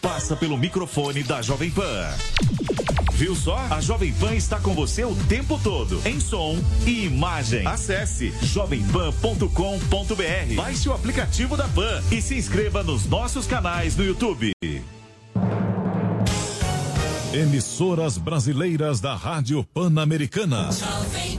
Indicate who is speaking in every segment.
Speaker 1: Passa pelo microfone da Jovem Pan. Viu só? A Jovem Pan está com você o tempo todo, em som e imagem. Acesse jovempan.com.br. Baixe o aplicativo da Pan e se inscreva nos nossos canais no YouTube.
Speaker 2: Emissoras brasileiras da Rádio Pan-Americana. Jovem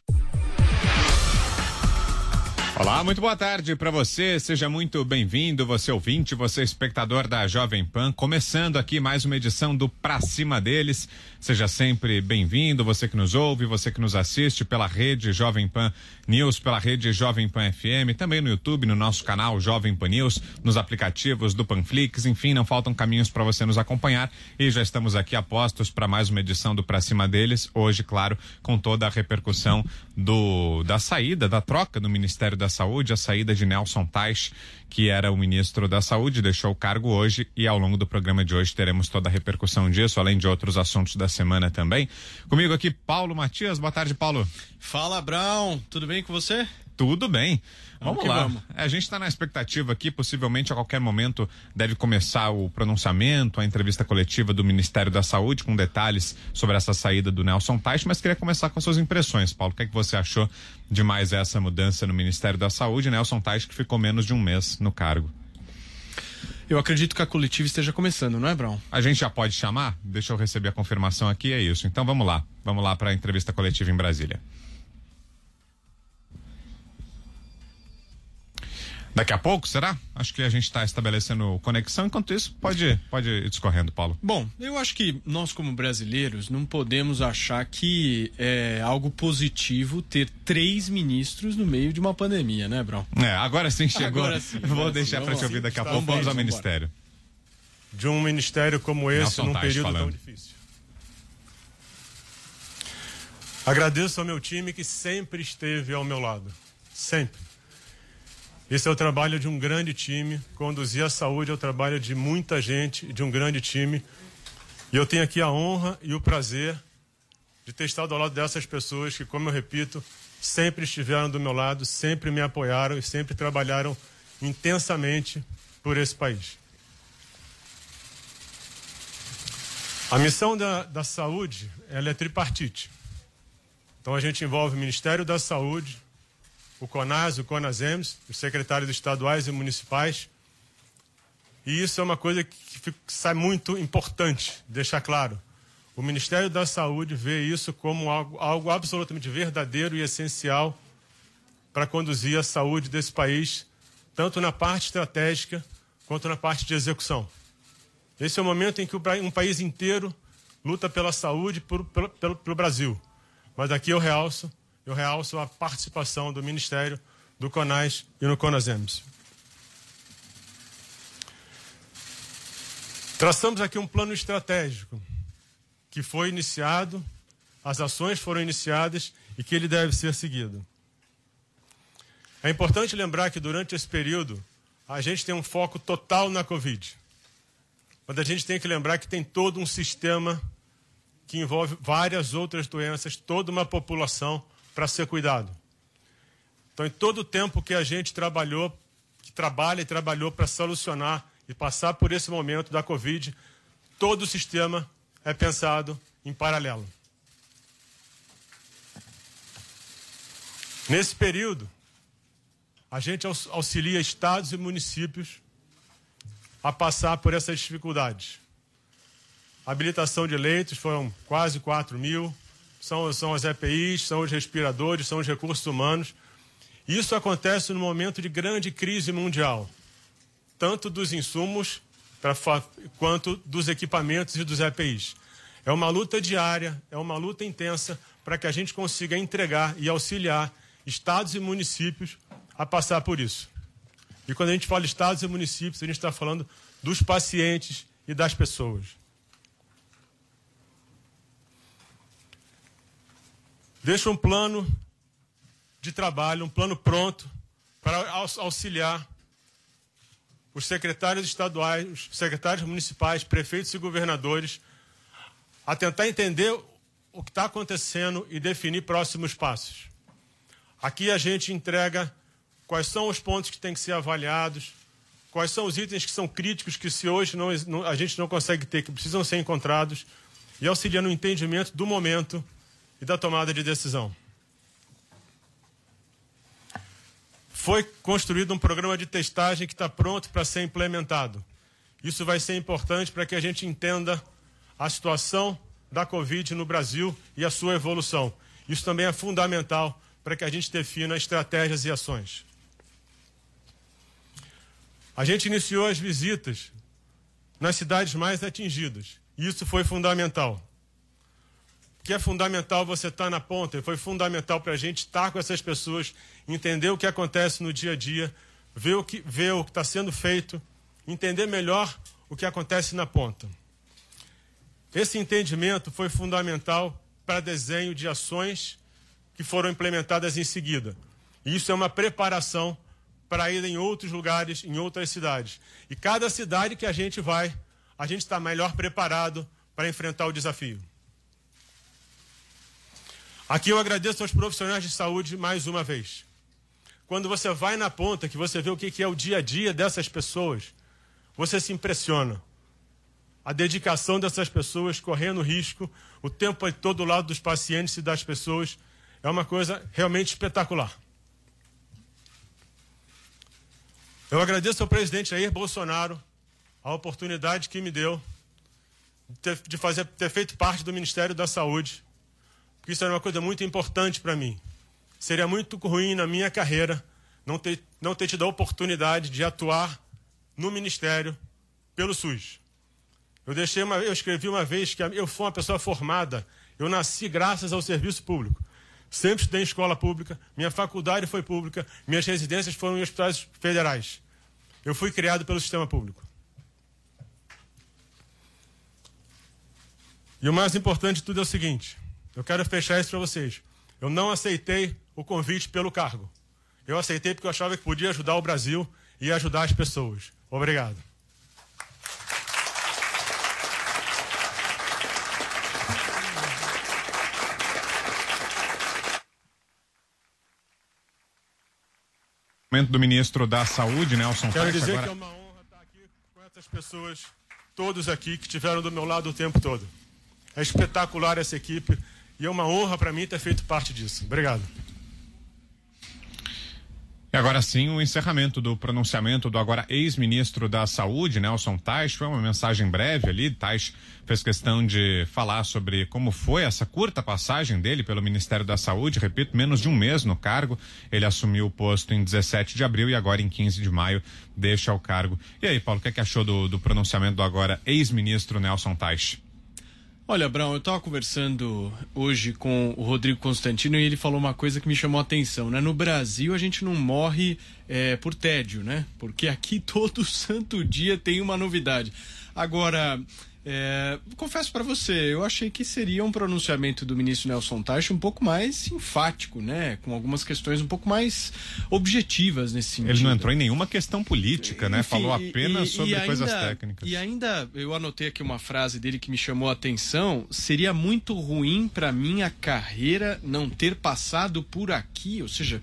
Speaker 3: Olá, muito boa tarde para você. Seja muito bem-vindo, você ouvinte, você espectador da Jovem Pan. Começando aqui mais uma edição do Pra Cima deles. Seja sempre bem-vindo, você que nos ouve, você que nos assiste pela rede Jovem Pan News, pela rede Jovem Pan FM, também no YouTube, no nosso canal Jovem Pan News, nos aplicativos do Panflix, enfim, não faltam caminhos para você nos acompanhar. E já estamos aqui a postos para mais uma edição do Pra Cima deles. Hoje, claro, com toda a repercussão do da saída, da troca do Ministério da Saúde, a saída de Nelson Teich, que era o ministro da Saúde, deixou o cargo hoje e ao longo do programa de hoje teremos toda a repercussão disso, além de outros assuntos da semana também. Comigo aqui, Paulo Matias. Boa tarde, Paulo.
Speaker 4: Fala, Brown. Tudo bem com você?
Speaker 3: Tudo bem. Vamos,
Speaker 4: Vamos
Speaker 3: lá.
Speaker 4: vamos.
Speaker 3: A gente está na expectativa aqui, possivelmente a qualquer momento deve começar o pronunciamento, a entrevista coletiva do Ministério da Saúde com detalhes sobre essa saída do Nelson Teich, mas queria começar com as suas impressões, Paulo. O que é que você achou de mais essa mudança no Ministério da Saúde? Nelson Teich que ficou menos de um mês no cargo.
Speaker 4: Eu acredito que a coletiva esteja começando, não é, Brown?
Speaker 3: A gente já pode chamar? Deixa eu receber a confirmação aqui, é isso. Então vamos lá. Vamos lá para a entrevista coletiva em Brasília. Daqui a pouco, será? Acho que a gente está estabelecendo conexão. Enquanto isso, pode, pode ir discorrendo, Paulo.
Speaker 4: Bom, eu acho que nós, como brasileiros, não podemos achar que é algo positivo ter três ministros no meio de uma pandemia, né, Brown?
Speaker 3: É, agora sim chegou.
Speaker 4: Agora sim,
Speaker 3: Vou
Speaker 4: agora
Speaker 3: deixar para te ouvir daqui a pouco. Vamos ao. Ministério.
Speaker 5: de um ministério como esse
Speaker 3: Nelson
Speaker 5: num
Speaker 3: Tais
Speaker 5: período
Speaker 3: falando.
Speaker 5: tão difícil. Agradeço ao meu time que sempre esteve ao meu lado. Sempre. Esse é o trabalho de um grande time. Conduzir a saúde é o trabalho de muita gente, de um grande time. E eu tenho aqui a honra e o prazer de ter estado ao lado dessas pessoas que, como eu repito, sempre estiveram do meu lado, sempre me apoiaram e sempre trabalharam intensamente por esse país. A missão da, da saúde ela é tripartite. Então a gente envolve o Ministério da Saúde, o CONAS, o CONASEMS, os secretários estaduais e municipais. E isso é uma coisa que, que sai muito importante, deixar claro. O Ministério da Saúde vê isso como algo, algo absolutamente verdadeiro e essencial para conduzir a saúde desse país, tanto na parte estratégica quanto na parte de execução. Esse é o momento em que um país inteiro luta pela saúde pelo, pelo, pelo Brasil. Mas aqui eu realço, eu realço a participação do Ministério, do CONAS e no CONASEMS. Traçamos aqui um plano estratégico que foi iniciado, as ações foram iniciadas e que ele deve ser seguido. É importante lembrar que durante esse período a gente tem um foco total na Covid. Mas a gente tem que lembrar que tem todo um sistema que envolve várias outras doenças, toda uma população para ser cuidado. Então, em todo o tempo que a gente trabalhou, que trabalha e trabalhou para solucionar e passar por esse momento da Covid, todo o sistema é pensado em paralelo. Nesse período, a gente auxilia estados e municípios a passar por essas dificuldades. habilitação de leitos foram quase 4 mil, são, são as EPIs, são os respiradores, são os recursos humanos. Isso acontece no momento de grande crise mundial, tanto dos insumos pra, quanto dos equipamentos e dos EPIs. É uma luta diária, é uma luta intensa para que a gente consiga entregar e auxiliar estados e municípios a passar por isso. E quando a gente fala estados e municípios, a gente está falando dos pacientes e das pessoas. Deixa um plano de trabalho, um plano pronto para auxiliar os secretários estaduais, os secretários municipais, prefeitos e governadores a tentar entender o que está acontecendo e definir próximos passos. Aqui a gente entrega quais são os pontos que têm que ser avaliados, quais são os itens que são críticos que se hoje não, a gente não consegue ter, que precisam ser encontrados, e auxiliar no entendimento do momento e da tomada de decisão. Foi construído um programa de testagem que está pronto para ser implementado. Isso vai ser importante para que a gente entenda a situação da Covid no Brasil e a sua evolução. Isso também é fundamental para que a gente defina estratégias e ações. A gente iniciou as visitas nas cidades mais atingidas. Isso foi fundamental que é fundamental você estar tá na ponta, foi fundamental para a gente estar com essas pessoas, entender o que acontece no dia a dia, ver o que ver o que está sendo feito, entender melhor o que acontece na ponta. Esse entendimento foi fundamental para desenho de ações que foram implementadas em seguida. E isso é uma preparação para ir em outros lugares, em outras cidades. E cada cidade que a gente vai, a gente está melhor preparado para enfrentar o desafio. Aqui eu agradeço aos profissionais de saúde mais uma vez. Quando você vai na ponta, que você vê o que é o dia a dia dessas pessoas, você se impressiona. A dedicação dessas pessoas correndo risco, o tempo todo do lado dos pacientes e das pessoas, é uma coisa realmente espetacular. Eu agradeço ao presidente Jair Bolsonaro a oportunidade que me deu de fazer, ter feito parte do Ministério da Saúde porque isso era uma coisa muito importante para mim. Seria muito ruim na minha carreira não ter, não ter tido a oportunidade de atuar no ministério pelo SUS. Eu deixei uma, eu escrevi uma vez que eu fui uma pessoa formada. Eu nasci graças ao serviço público. Sempre estudei em escola pública, minha faculdade foi pública, minhas residências foram em hospitais federais. Eu fui criado pelo sistema público. E o mais importante de tudo é o seguinte: eu quero fechar isso para vocês. Eu não aceitei o convite pelo cargo. Eu aceitei porque eu achava que podia ajudar o Brasil e ajudar as pessoas. Obrigado.
Speaker 3: do ministro da Saúde, Nelson
Speaker 5: Quero dizer agora... que é uma honra estar aqui com essas pessoas, todos aqui que estiveram do meu lado o tempo todo. É espetacular essa equipe. E é uma honra para mim ter feito parte disso. Obrigado.
Speaker 3: E agora sim, o encerramento do pronunciamento do agora ex-ministro da Saúde, Nelson Tais, foi uma mensagem breve ali. Tais fez questão de falar sobre como foi essa curta passagem dele pelo Ministério da Saúde. Repito, menos de um mês no cargo. Ele assumiu o posto em 17 de abril e agora em 15 de maio deixa o cargo. E aí, Paulo, o que, é que achou do, do pronunciamento do agora ex-ministro Nelson Tais?
Speaker 4: Olha, Brown, eu estava conversando hoje com o Rodrigo Constantino e ele falou uma coisa que me chamou a atenção, né? No Brasil a gente não morre é, por tédio, né? Porque aqui todo santo dia tem uma novidade. Agora, É, confesso para você, eu achei que seria um pronunciamento do ministro Nelson Teich um pouco mais enfático, né? Com algumas questões um pouco mais objetivas nesse sentido.
Speaker 3: Ele não entrou em nenhuma questão política, né? Enfim, Falou apenas e, sobre e ainda, coisas técnicas.
Speaker 4: E ainda, eu anotei aqui uma frase dele que me chamou a atenção: seria muito ruim para minha carreira não ter passado por aqui, ou seja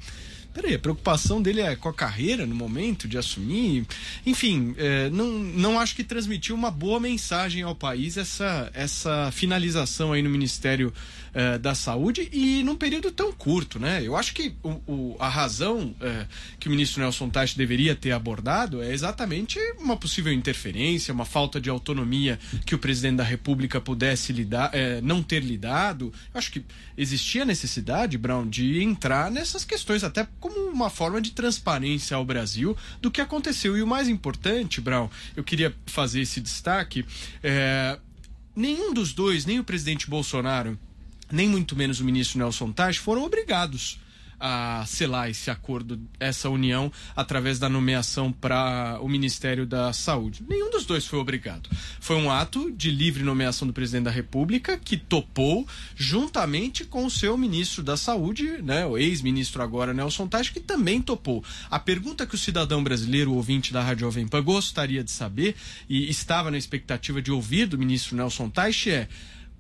Speaker 4: peraí, a preocupação dele é com a carreira no momento de assumir. Enfim, é, não, não acho que transmitiu uma boa mensagem ao país essa, essa finalização aí no Ministério é, da Saúde e num período tão curto, né? Eu acho que o, o, a razão é, que o ministro Nelson Teich deveria ter abordado é exatamente uma possível interferência, uma falta de autonomia que o presidente da República pudesse lidar, é, não ter lidado. Eu acho que existia necessidade, Brown, de entrar nessas questões, até como uma forma de transparência ao Brasil do que aconteceu. E o mais importante, Brown, eu queria fazer esse destaque. É, nenhum dos dois, nem o presidente Bolsonaro nem muito menos o ministro Nelson Taj, foram obrigados a selar esse acordo, essa união, através da nomeação para o Ministério da Saúde. Nenhum dos dois foi obrigado. Foi um ato de livre nomeação do presidente da República que topou juntamente com o seu ministro da Saúde, né, o ex-ministro agora Nelson Taj, que também topou. A pergunta que o cidadão brasileiro, o ouvinte da Rádio Jovem Pan, gostaria de saber e estava na expectativa de ouvir do ministro Nelson Taj é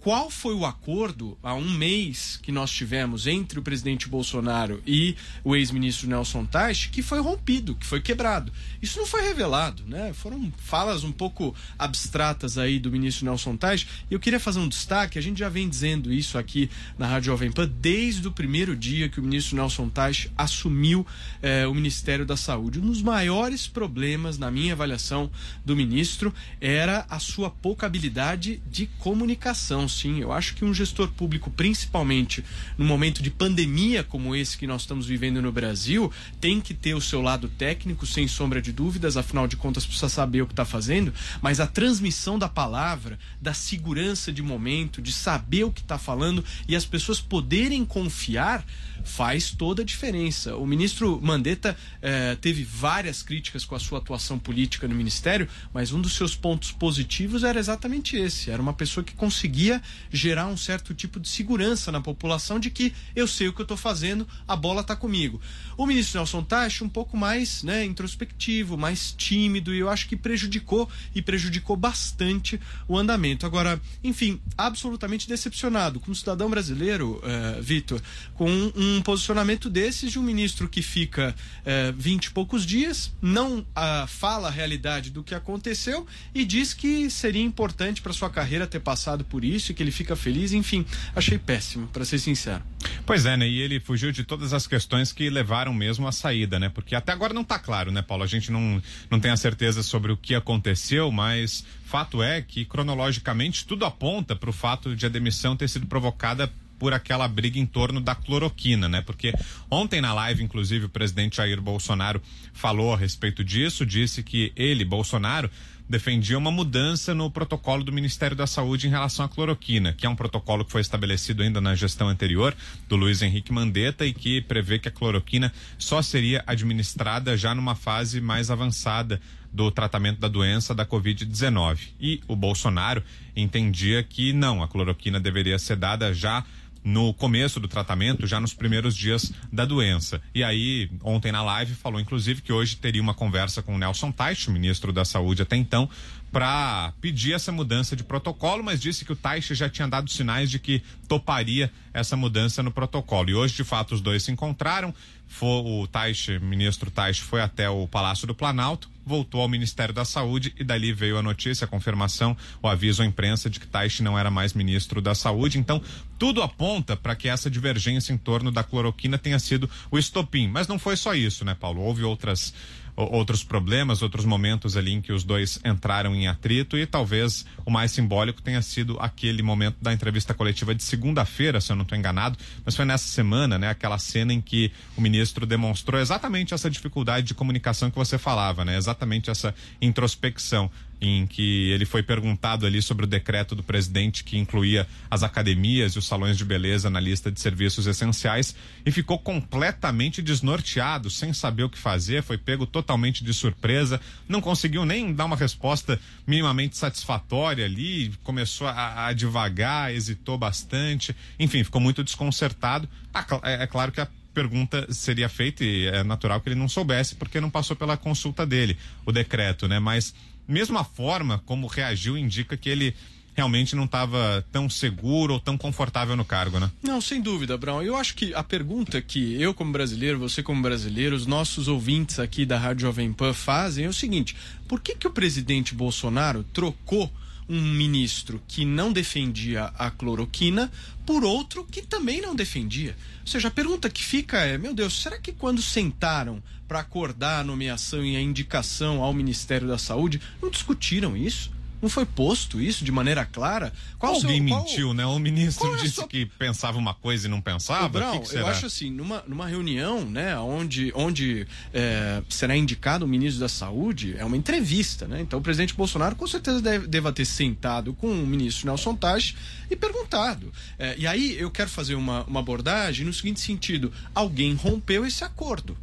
Speaker 4: qual foi o acordo há um mês que nós tivemos entre o presidente Bolsonaro e o ex-ministro Nelson Teich que foi rompido, que foi quebrado. Isso não foi revelado, né? Foram falas um pouco abstratas aí do ministro Nelson Teich. E eu queria fazer um destaque, a gente já vem dizendo isso aqui na Rádio Jovem Pan desde o primeiro dia que o ministro Nelson Teich assumiu eh, o Ministério da Saúde. Um dos maiores problemas, na minha avaliação, do ministro era a sua pouca habilidade de comunicação sim. Eu acho que um gestor público, principalmente no momento de pandemia como esse que nós estamos vivendo no Brasil, tem que ter o seu lado técnico, sem sombra de dúvidas, afinal de contas precisa saber o que está fazendo, mas a transmissão da palavra, da segurança de momento, de saber o que está falando e as pessoas poderem confiar faz toda a diferença. O ministro Mandetta eh, teve várias críticas com a sua atuação política no ministério, mas um dos seus pontos positivos era exatamente esse. Era uma pessoa que conseguia gerar um certo tipo de segurança na população de que eu sei o que eu estou fazendo, a bola está comigo. O ministro Nelson Tacho um pouco mais né, introspectivo, mais tímido, e eu acho que prejudicou e prejudicou bastante o andamento. Agora, enfim, absolutamente decepcionado como cidadão brasileiro, uh, Vitor, com um um posicionamento desses de um ministro que fica é, vinte e poucos dias, não a, fala a realidade do que aconteceu e diz que seria importante para sua carreira ter passado por isso e que ele fica feliz. Enfim, achei péssimo, para ser sincero.
Speaker 3: Pois é, né? E ele fugiu de todas as questões que levaram mesmo à saída, né? Porque até agora não está claro, né, Paulo? A gente não, não tem a certeza sobre o que aconteceu, mas fato é que cronologicamente tudo aponta para o fato de a demissão ter sido provocada por aquela briga em torno da cloroquina, né? Porque ontem na live, inclusive, o presidente Jair Bolsonaro falou a respeito disso, disse que ele, Bolsonaro, defendia uma mudança no protocolo do Ministério da Saúde em relação à cloroquina, que é um protocolo que foi estabelecido ainda na gestão anterior do Luiz Henrique Mandetta e que prevê que a cloroquina só seria administrada já numa fase mais avançada do tratamento da doença da Covid-19. E o Bolsonaro entendia que não, a cloroquina deveria ser dada já no começo do tratamento, já nos primeiros dias da doença. E aí, ontem na live, falou inclusive que hoje teria uma conversa com o Nelson Teich, ministro da Saúde até então, para pedir essa mudança de protocolo, mas disse que o Taixe já tinha dado sinais de que toparia essa mudança no protocolo. E hoje, de fato, os dois se encontraram. Foi, o Taixe, ministro Taixe, foi até o Palácio do Planalto, voltou ao Ministério da Saúde e dali veio a notícia, a confirmação, o aviso à imprensa de que Taixe não era mais ministro da Saúde. Então, tudo aponta para que essa divergência em torno da cloroquina tenha sido o estopim. Mas não foi só isso, né, Paulo? Houve outras outros problemas, outros momentos ali em que os dois entraram em atrito e talvez o mais simbólico tenha sido aquele momento da entrevista coletiva de segunda-feira, se eu não estou enganado, mas foi nessa semana, né, aquela cena em que o ministro demonstrou exatamente essa dificuldade de comunicação que você falava, né, exatamente essa introspecção em que ele foi perguntado ali sobre o decreto do presidente que incluía as academias e os salões de beleza na lista de serviços essenciais e ficou completamente desnorteado, sem saber o que fazer, foi pego totalmente de surpresa, não conseguiu nem dar uma resposta minimamente satisfatória ali, começou a, a devagar, hesitou bastante, enfim, ficou muito desconcertado. Ah, é, é claro que a pergunta seria feita e é natural que ele não soubesse porque não passou pela consulta dele o decreto, né? Mas mesmo a forma como reagiu indica que ele realmente não estava tão seguro ou tão confortável no cargo, né?
Speaker 4: Não, sem dúvida, Brown. Eu acho que a pergunta que eu como brasileiro, você como brasileiro, os nossos ouvintes aqui da Rádio Jovem Pan fazem é o seguinte: por que que o presidente Bolsonaro trocou um ministro que não defendia a cloroquina por outro que também não defendia. Ou seja, a pergunta que fica é: meu Deus, será que quando sentaram para acordar a nomeação e a indicação ao Ministério da Saúde, não discutiram isso? Não foi posto isso de maneira clara?
Speaker 3: Qual Alguém seu, qual... mentiu, né? O ministro é disse sua... que pensava uma coisa e não pensava.
Speaker 4: Brown,
Speaker 3: que
Speaker 4: que eu acho assim, numa, numa reunião, né, onde, onde é, será indicado o ministro da Saúde, é uma entrevista, né? Então o presidente Bolsonaro com certeza deve, deva ter sentado com o ministro Nelson Taj e perguntado. É, e aí eu quero fazer uma, uma abordagem no seguinte sentido: alguém rompeu esse acordo.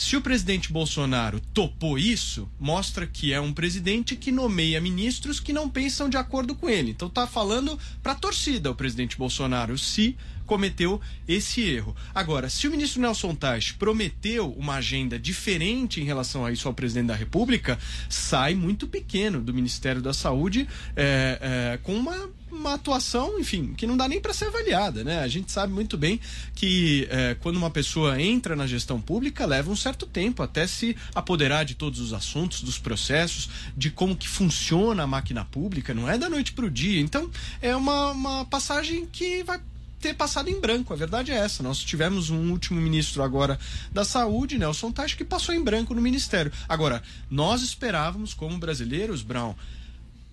Speaker 4: Se o presidente Bolsonaro topou isso, mostra que é um presidente que nomeia ministros que não pensam de acordo com ele. Então tá falando para torcida o presidente Bolsonaro se cometeu esse erro. Agora, se o ministro Nelson Taj prometeu uma agenda diferente em relação a isso ao presidente da República, sai muito pequeno do Ministério da Saúde é, é, com uma uma atuação, enfim, que não dá nem para ser avaliada, né? A gente sabe muito bem que é, quando uma pessoa entra na gestão pública leva um certo tempo até se apoderar de todos os assuntos, dos processos, de como que funciona a máquina pública, não é da noite para o dia. Então é uma, uma passagem que vai ter passado em branco. A verdade é essa. Nós tivemos um último ministro agora da Saúde, Nelson Taix, que passou em branco no ministério. Agora, nós esperávamos, como brasileiros, Brown,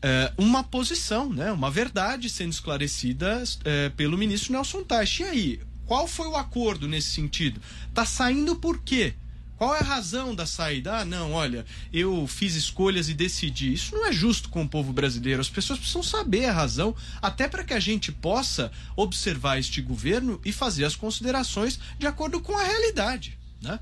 Speaker 4: é, uma posição, né, uma verdade sendo esclarecida é, pelo ministro Nelson Teich. E aí, qual foi o acordo nesse sentido? Tá saindo por quê? Qual é a razão da saída? Ah, não, olha, eu fiz escolhas e decidi. Isso não é justo com o povo brasileiro. As pessoas precisam saber a razão, até para que a gente possa observar este governo e fazer as considerações de acordo com a realidade, né?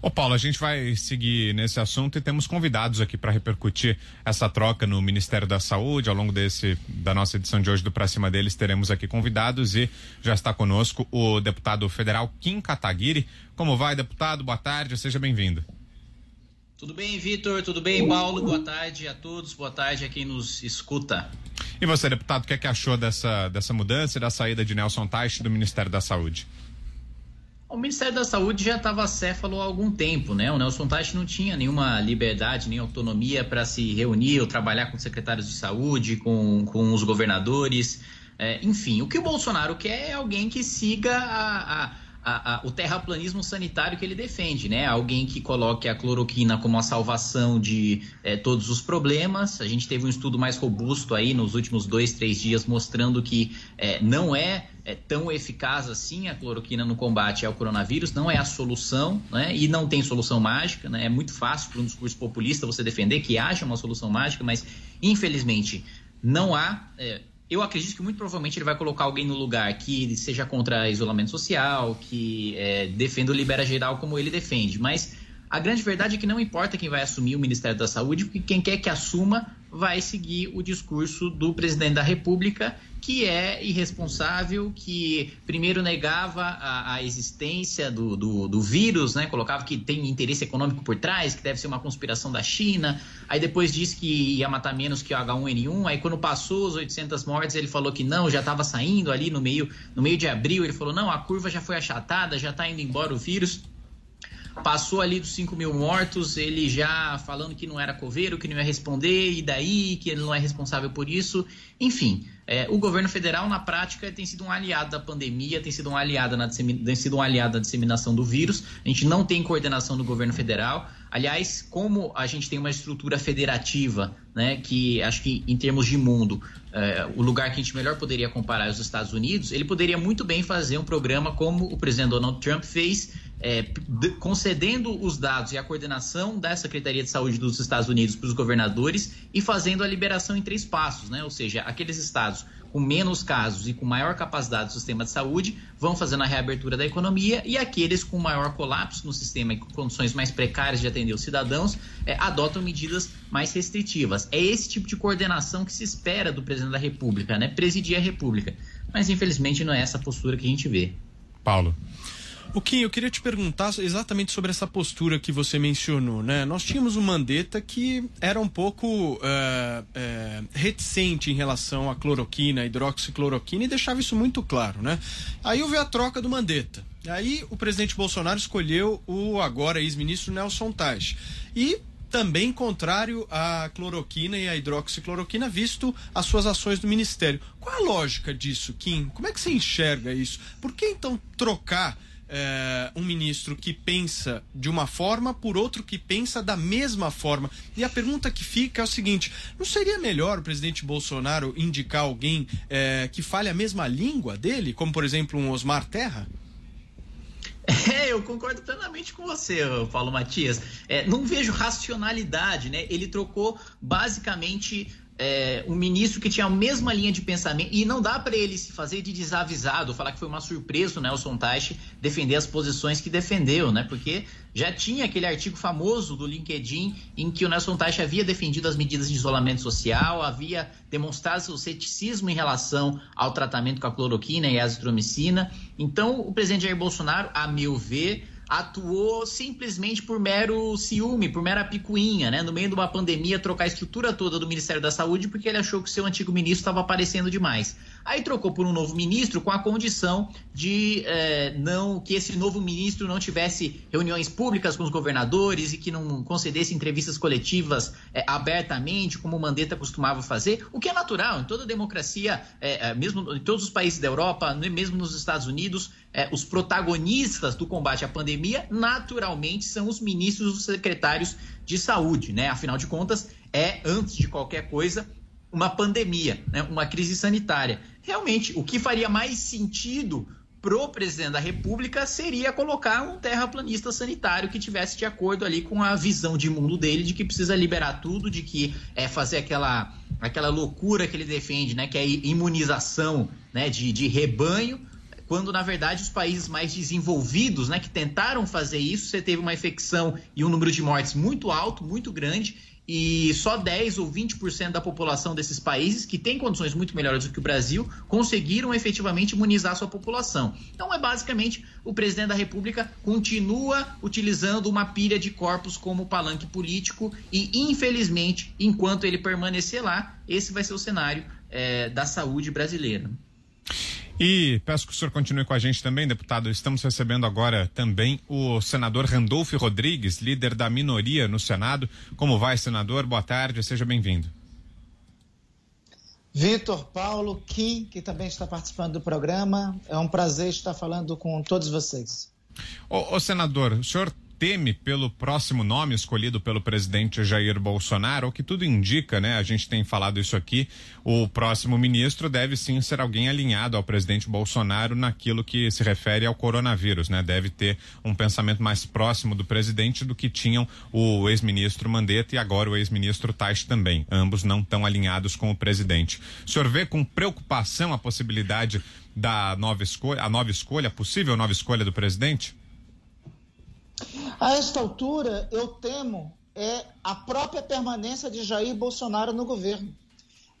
Speaker 3: Ô Paulo, a gente vai seguir nesse assunto e temos convidados aqui para repercutir essa troca no Ministério da Saúde. Ao longo desse da nossa edição de hoje do Pra Cima deles, teremos aqui convidados e já está conosco o deputado federal Kim Kataguiri. Como vai, deputado? Boa tarde, seja bem-vindo.
Speaker 6: Tudo bem, Vitor? Tudo bem, Paulo? Boa tarde a todos, boa tarde a quem nos escuta.
Speaker 3: E você, deputado, o que, é que achou dessa, dessa mudança e da saída de Nelson Teich do Ministério da Saúde?
Speaker 6: O Ministério da Saúde já estava acéfalo há algum tempo, né? O Nelson Teich não tinha nenhuma liberdade, nem autonomia para se reunir ou trabalhar com secretários de saúde, com, com os governadores. É, enfim, o que o Bolsonaro quer é alguém que siga a, a a, a, o terraplanismo sanitário que ele defende, né? Alguém que coloque a cloroquina como a salvação de é, todos os problemas. A gente teve um estudo mais robusto aí nos últimos dois, três dias mostrando que é, não é, é, tão eficaz assim a cloroquina no combate ao coronavírus, não é a solução, né? E não tem solução mágica, né? É muito fácil para um discurso populista você defender que haja uma solução mágica, mas infelizmente não há. Eu acredito que muito provavelmente ele vai colocar alguém no lugar que seja contra isolamento social, que é, defenda o libera geral como ele defende. Mas a grande verdade é que não importa quem vai assumir o Ministério da Saúde, porque quem quer que assuma vai seguir o discurso do presidente da República, que é irresponsável, que primeiro negava a, a existência do, do, do, vírus, né? colocava que tem interesse econômico por trás, que deve ser uma conspiração da China, aí depois disse que ia matar menos que o H1N1, aí quando passou os 800 mortes ele falou que não, já estava saindo ali no meio, no meio de abril, ele falou não, a curva já foi achatada, já está indo embora o vírus, Passou ali dos 5 mil mortos, ele já falando que não era coveiro, que não ia responder, e daí, que ele não é responsável por isso. Enfim, é, o governo federal, na prática, tem sido um aliado da pandemia, tem sido um aliado, na tem sido um aliado da disseminação do vírus. A gente não tem coordenação do governo federal. Aliás, como a gente tem uma estrutura federativa, né, que acho que em termos de mundo, é, o lugar que a gente melhor poderia comparar é os Estados Unidos, ele poderia muito bem fazer um programa como o presidente Donald Trump fez é, concedendo os dados e a coordenação da Secretaria de Saúde dos Estados Unidos para os governadores e fazendo a liberação em três passos, né? Ou seja, aqueles estados com menos casos e com maior capacidade do sistema de saúde vão fazendo a reabertura da economia e aqueles com maior colapso no sistema e com condições mais precárias de atender os cidadãos é, adotam medidas mais restritivas. É esse tipo de coordenação que se espera do presidente da República, né? Presidir a República. Mas infelizmente não é essa postura que a gente vê.
Speaker 3: Paulo.
Speaker 4: O Kim, eu queria te perguntar exatamente sobre essa postura que você mencionou, né? Nós tínhamos um Mandetta que era um pouco uh, uh, reticente em relação à cloroquina, hidroxicloroquina e deixava isso muito claro, né? Aí houve a troca do Mandetta. Aí o presidente Bolsonaro escolheu o agora ex-ministro Nelson Taj. E também contrário à cloroquina e à hidroxicloroquina, visto as suas ações do Ministério. Qual a lógica disso, Kim? Como é que você enxerga isso? Por que então trocar é, um ministro que pensa de uma forma por outro que pensa da mesma forma. E a pergunta que fica é o seguinte: não seria melhor o presidente Bolsonaro indicar alguém é, que fale a mesma língua dele, como por exemplo um Osmar Terra?
Speaker 6: É, eu concordo plenamente com você, Paulo Matias. É, não vejo racionalidade, né? Ele trocou basicamente é, um ministro que tinha a mesma linha de pensamento e não dá para ele se fazer de desavisado, falar que foi uma surpresa o Nelson Teich defender as posições que defendeu, né? Porque já tinha aquele artigo famoso do LinkedIn em que o Nelson Teich havia defendido as medidas de isolamento social, havia demonstrado seu ceticismo em relação ao tratamento com a cloroquina e a azitromicina. Então, o presidente Jair Bolsonaro, a meu ver, atuou simplesmente por mero ciúme, por mera picuinha, né? No meio de uma pandemia, trocar a estrutura toda do Ministério da Saúde porque ele achou que seu antigo ministro estava aparecendo demais. Aí trocou por um novo ministro com a condição de é, não que esse novo ministro não tivesse reuniões públicas com os governadores e que não concedesse entrevistas coletivas é, abertamente, como o Mandetta costumava fazer, o que é natural em toda democracia, é, mesmo em todos os países da Europa, mesmo nos Estados Unidos, os protagonistas do combate à pandemia naturalmente são os ministros e os secretários de saúde, né? Afinal de contas, é antes de qualquer coisa uma pandemia, né? uma crise sanitária realmente o que faria mais sentido pro presidente da República seria colocar um terraplanista sanitário que tivesse de acordo ali com a visão de mundo dele de que precisa liberar tudo, de que é fazer aquela aquela loucura que ele defende, né, que é imunização, né, de, de rebanho, quando na verdade os países mais desenvolvidos, né, que tentaram fazer isso, você teve uma infecção e um número de mortes muito alto, muito grande, e só 10 ou 20% da população desses países, que têm condições muito melhores do que o Brasil, conseguiram efetivamente imunizar sua população. Então, é basicamente o presidente da República continua utilizando uma pilha de corpos como palanque político e, infelizmente, enquanto ele permanecer lá, esse vai ser o cenário é, da saúde brasileira.
Speaker 3: E peço que o senhor continue com a gente também, deputado. Estamos recebendo agora também o senador Randolfo Rodrigues, líder da minoria no Senado. Como vai, senador? Boa tarde, seja bem-vindo.
Speaker 7: Vitor, Paulo, Kim, que também está participando do programa. É um prazer estar falando com todos vocês.
Speaker 3: Ô, ô senador, o senhor teme pelo próximo nome escolhido pelo presidente Jair Bolsonaro, o que tudo indica, né? A gente tem falado isso aqui. O próximo ministro deve sim ser alguém alinhado ao presidente Bolsonaro naquilo que se refere ao coronavírus, né? Deve ter um pensamento mais próximo do presidente do que tinham o ex-ministro Mandetta e agora o ex-ministro Tais também. Ambos não estão alinhados com o presidente. O senhor vê com preocupação a possibilidade da nova escolha, a nova escolha, possível nova escolha do presidente?
Speaker 7: A esta altura, eu temo é a própria permanência de Jair Bolsonaro no governo.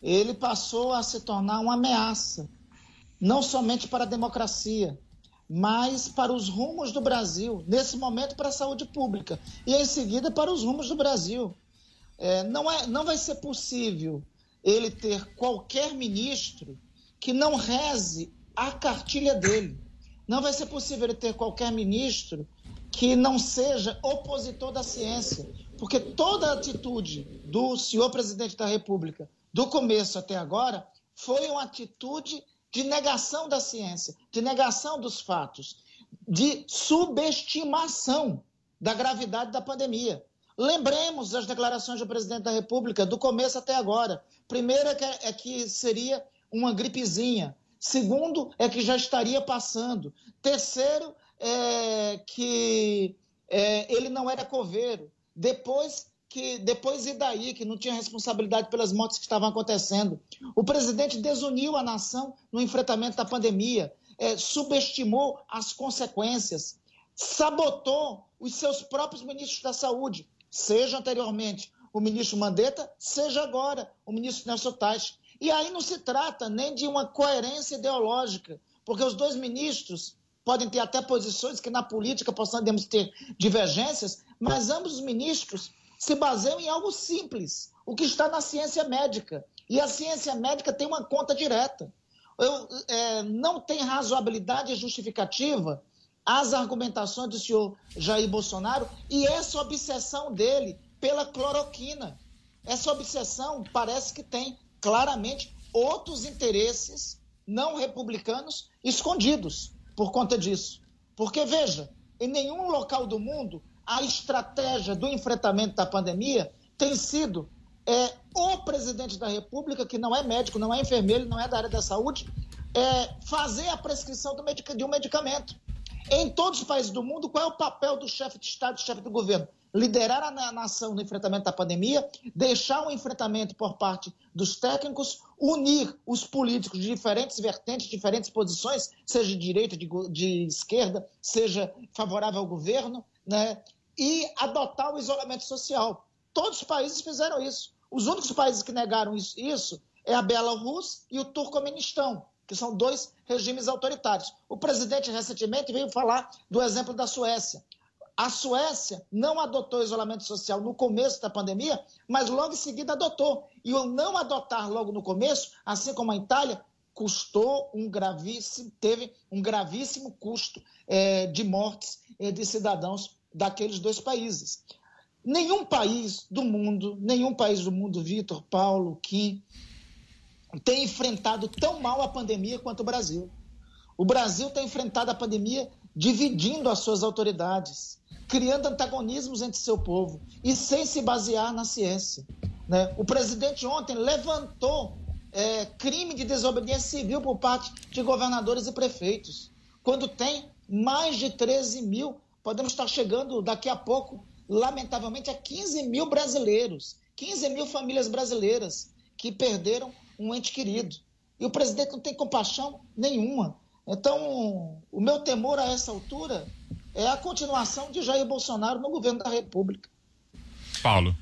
Speaker 7: Ele passou a se tornar uma ameaça, não somente para a democracia, mas para os rumos do Brasil, nesse momento para a saúde pública, e em seguida para os rumos do Brasil. É, não, é, não vai ser possível ele ter qualquer ministro que não reze a cartilha dele. Não vai ser possível ele ter qualquer ministro que não seja opositor da ciência, porque toda a atitude do senhor presidente da República, do começo até agora, foi uma atitude de negação da ciência, de negação dos fatos, de subestimação da gravidade da pandemia. Lembremos as declarações do presidente da República do começo até agora. Primeiro é que, é seria uma gripezinha. Segundo é que já estaria passando. Terceiro é, que é, ele não era coveiro. Depois que depois e daí que não tinha responsabilidade pelas mortes que estavam acontecendo. O presidente desuniu a nação no enfrentamento da pandemia, é, subestimou as consequências, sabotou os seus próprios ministros da saúde, seja anteriormente o ministro Mandetta, seja agora o ministro Nelson Tais. E aí não se trata nem de uma coerência ideológica, porque os dois ministros podem ter até posições que na política possamos ter divergências, mas ambos os ministros se baseiam em algo simples, o que está na ciência médica. E a ciência médica tem uma conta direta. Eu, é, não tem razoabilidade justificativa as argumentações do senhor Jair Bolsonaro e essa obsessão dele pela cloroquina. Essa obsessão parece que tem claramente outros interesses não republicanos escondidos por conta disso. Porque, veja, em nenhum local do mundo a estratégia do enfrentamento da pandemia tem sido é, o presidente da República, que não é médico, não é enfermeiro, não é da área da saúde, é, fazer a prescrição de um medicamento. Em todos os países do mundo, qual é o papel do chefe de Estado, do chefe do governo? Liderar a nação no enfrentamento da pandemia, deixar o enfrentamento por parte dos técnicos, unir os políticos de diferentes vertentes, diferentes posições, seja de direita, de, de esquerda, seja favorável ao governo, né? e adotar o isolamento social. Todos os países fizeram isso. Os únicos países que negaram isso, é a Bielorrússia e o Turcomenistão, que são dois regimes autoritários. O presidente recentemente veio falar do exemplo da Suécia. A Suécia não adotou isolamento social no começo da pandemia, mas logo em seguida adotou. E o não adotar logo no começo, assim como a Itália, custou um gravíssimo, teve um gravíssimo custo é, de mortes é, de cidadãos daqueles dois países. Nenhum país do mundo, nenhum país do mundo, Vitor, Paulo, Kim, tem enfrentado tão mal a pandemia quanto o Brasil. O Brasil tem enfrentado a pandemia dividindo as suas autoridades, criando antagonismos entre seu povo e sem se basear na ciência. Né? O presidente ontem levantou é, crime de desobediência civil por parte de governadores e prefeitos, quando tem mais de 13 mil podemos estar chegando daqui a pouco, lamentavelmente, a 15 mil brasileiros, 15 mil famílias brasileiras que perderam um ente querido. E o presidente não tem compaixão nenhuma. Então, o meu temor a essa altura é a continuação de Jair Bolsonaro no governo da República.
Speaker 3: Paulo.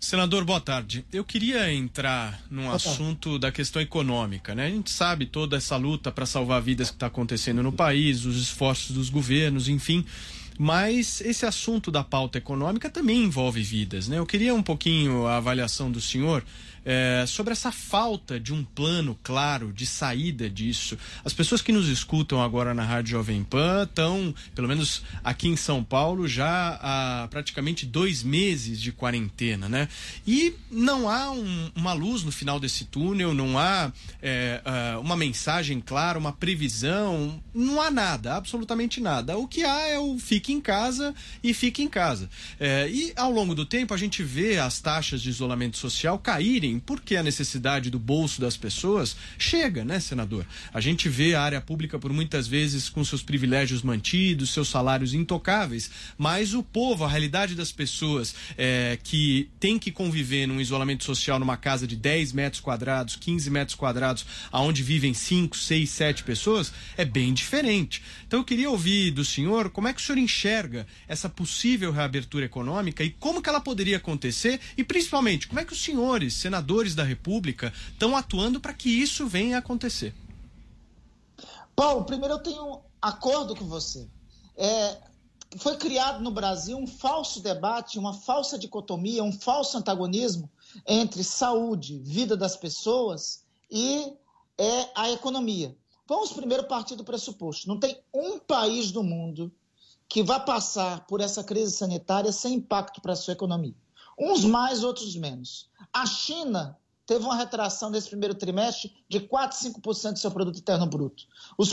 Speaker 4: Senador, boa tarde. Eu queria entrar num assunto da questão econômica, né? A gente sabe toda essa luta para salvar vidas que está acontecendo no país, os esforços dos governos, enfim. Mas esse assunto da pauta econômica também envolve vidas, né? Eu queria um pouquinho a avaliação do senhor é, sobre essa falta de um plano claro de saída disso. As pessoas que nos escutam agora na Rádio Jovem Pan estão, pelo menos aqui em São Paulo, já há praticamente dois meses de quarentena, né? E não há um, uma luz no final desse túnel, não há é, uma mensagem clara, uma previsão, não há nada, absolutamente nada. O que há é o fique em casa e fique em casa. É, e ao longo do tempo a gente vê as taxas de isolamento social caírem porque a necessidade do bolso das pessoas chega, né, senador? A gente vê a área pública por muitas vezes com seus privilégios mantidos, seus salários intocáveis, mas o povo, a realidade das pessoas é, que tem que conviver num isolamento social numa casa de 10 metros quadrados, 15 metros quadrados, aonde vivem 5, 6, 7 pessoas, é bem diferente. Então eu queria ouvir do senhor como é que o senhor enxerga essa possível reabertura econômica e como que ela poderia acontecer e principalmente como é que os senhores, senadores, senadores da República estão atuando para que isso venha a acontecer?
Speaker 7: Paulo, primeiro eu tenho um acordo com você. É, foi criado no Brasil um falso debate, uma falsa dicotomia, um falso antagonismo entre saúde, vida das pessoas e é, a economia. Vamos primeiro partir do pressuposto: não tem um país do mundo que vá passar por essa crise sanitária sem impacto para a sua economia. Uns mais, outros menos. A China teve uma retração nesse primeiro trimestre de 4, 5% do seu produto interno bruto.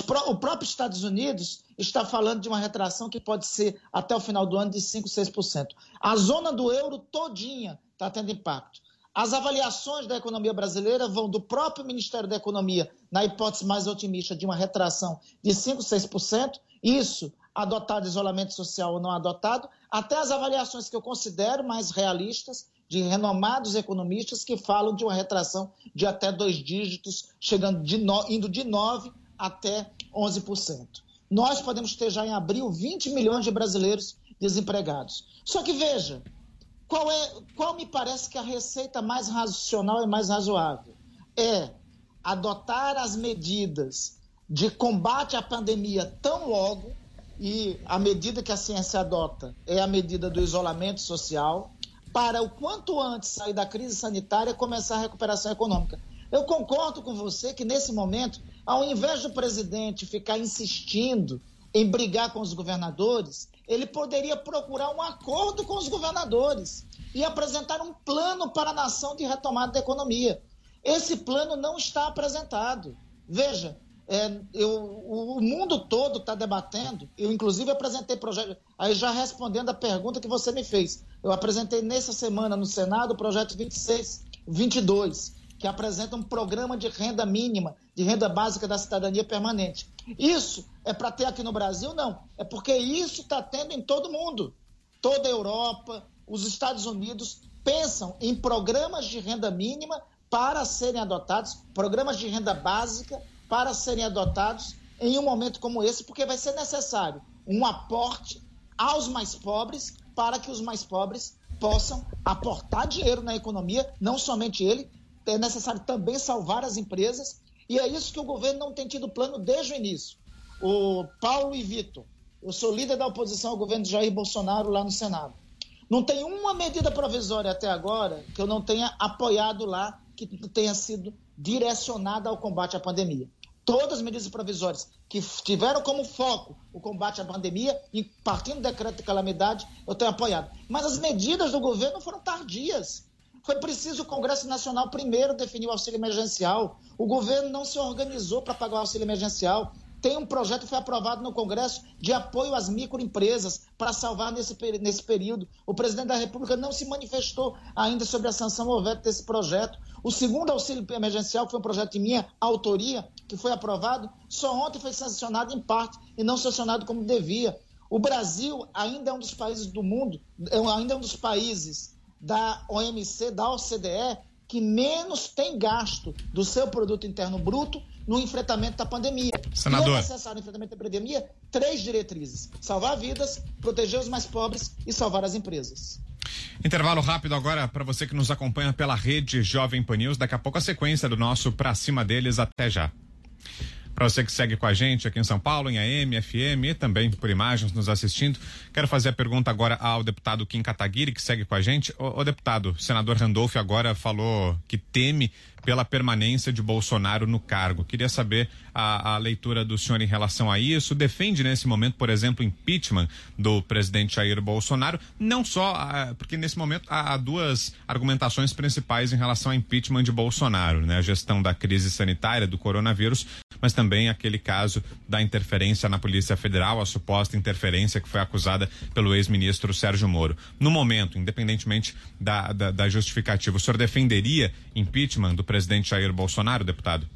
Speaker 7: Pro, o próprio Estados Unidos está falando de uma retração que pode ser até o final do ano de 5, 6%. A zona do euro todinha está tendo impacto. As avaliações da economia brasileira vão do próprio Ministério da Economia, na hipótese mais otimista de uma retração de 5, 6%, isso adotado isolamento social ou não adotado, até as avaliações que eu considero mais realistas de renomados economistas que falam de uma retração de até dois dígitos, chegando de no, indo de 9% até 11%. Nós podemos ter já em abril 20 milhões de brasileiros desempregados. Só que veja, qual, é, qual me parece que a receita mais racional e mais razoável? É adotar as medidas de combate à pandemia tão logo, e a medida que a ciência adota é a medida do isolamento social, para o quanto antes sair da crise sanitária começar a recuperação econômica. Eu concordo com você que nesse momento, ao invés do presidente ficar insistindo em brigar com os governadores, ele poderia procurar um acordo com os governadores e apresentar um plano para a nação de retomada da economia. Esse plano não está apresentado. Veja, é, eu, o mundo todo está debatendo. Eu, inclusive, apresentei projeto. Aí, já respondendo a pergunta que você me fez, eu apresentei nessa semana no Senado o projeto 26, 22, que apresenta um programa de renda mínima, de renda básica da cidadania permanente. Isso é para ter aqui no Brasil? Não. É porque isso está tendo em todo mundo. Toda a Europa, os Estados Unidos pensam em programas de renda mínima para serem adotados, programas de renda básica para serem adotados em um momento como esse, porque vai ser necessário um aporte aos mais pobres para que os mais pobres possam aportar dinheiro na economia, não somente ele, é necessário também salvar as empresas, e é isso que o governo não tem tido plano desde o início. O Paulo e Vitor, eu sou líder da oposição ao governo de Jair Bolsonaro lá no Senado. Não tem uma medida provisória até agora que eu não tenha apoiado lá, que tenha sido direcionada ao combate à pandemia. Todas as medidas provisórias que tiveram como foco o combate à pandemia, e partindo do decreto de calamidade, eu tenho apoiado. Mas as medidas do governo foram tardias. Foi preciso o Congresso Nacional primeiro definir o auxílio emergencial. O governo não se organizou para pagar o auxílio emergencial. Tem um projeto que foi aprovado no Congresso de apoio às microempresas para salvar nesse, nesse período. O presidente da República não se manifestou ainda sobre a sanção ou veto desse projeto. O segundo auxílio emergencial, que foi um projeto de minha autoria, que foi aprovado, só ontem foi sancionado em parte e não sancionado como devia. O Brasil ainda é um dos países do mundo, é ainda é um dos países da OMC, da OCDE, que menos tem gasto do seu produto interno bruto no enfrentamento da pandemia.
Speaker 3: Senador.
Speaker 7: E é necessário no enfrentamento da pandemia três diretrizes: salvar vidas, proteger os mais pobres e salvar as empresas.
Speaker 3: Intervalo rápido agora para você que nos acompanha pela rede Jovem Pan News. Daqui a pouco a sequência do nosso Pra Cima Deles. Até já. Para você que segue com a gente aqui em São Paulo, em AM, FM e também por imagens nos assistindo, quero fazer a pergunta agora ao deputado Kim Kataguiri, que segue com a gente. O, deputado, o senador Randolph agora falou que teme pela permanência de Bolsonaro no cargo. Queria saber a, a, leitura do senhor em relação a isso. Defende nesse momento, por exemplo, impeachment do presidente Jair Bolsonaro, não só porque nesse momento há, há, duas argumentações principais em relação ao impeachment de Bolsonaro, né? A gestão da crise sanitária do coronavírus, mas também aquele caso da interferência na Polícia Federal, a suposta interferência que foi acusada pelo ex-ministro Sérgio Moro. No momento, independentemente da, da, da justificativa, o senhor defenderia impeachment do presidente Jair Bolsonaro, deputado?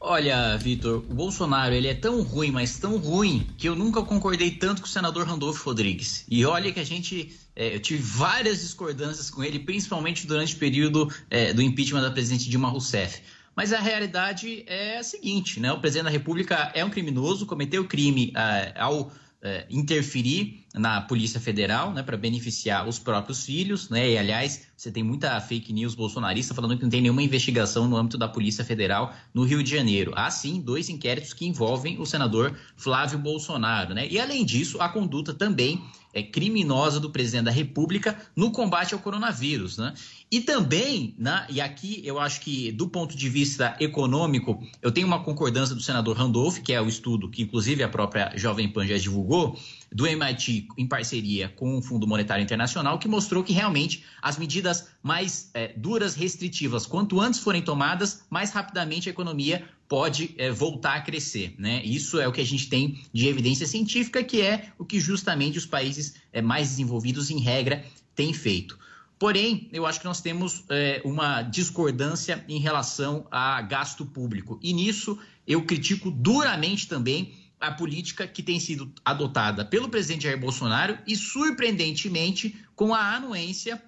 Speaker 6: Olha, Vitor, o Bolsonaro ele é tão ruim, mas tão ruim, que eu nunca concordei tanto com o senador Randolfo Rodrigues. E olha que a gente. É, eu tive várias discordâncias com ele, principalmente durante o período é, do impeachment da presidente Dilma Rousseff. Mas a realidade é a seguinte, né? O presidente da República é um criminoso, cometeu crime é, ao é, interferir na Polícia Federal, né, para beneficiar os próprios filhos, né? E aliás, você tem muita fake news bolsonarista falando que não tem nenhuma investigação no âmbito da Polícia Federal no Rio de Janeiro. Há sim dois inquéritos que envolvem o senador Flávio Bolsonaro, né? E além disso, a conduta também é, criminosa do presidente da República no combate ao coronavírus. Né? E também, né, e aqui eu acho que do ponto de vista econômico, eu tenho uma concordância do senador Randolph, que é o estudo que inclusive a própria Jovem Pan já divulgou, do MIT em parceria com o Fundo Monetário Internacional, que mostrou que realmente as medidas mais é, duras, restritivas, quanto antes forem tomadas, mais rapidamente a economia pode é, voltar a crescer. Né? Isso é o que a gente tem de evidência científica, que é o que justamente os países é, mais desenvolvidos, em regra, têm feito. Porém, eu acho que nós temos é, uma discordância em relação a gasto público. E nisso eu critico duramente também a política que tem sido adotada pelo presidente Jair Bolsonaro e, surpreendentemente, com a anuência,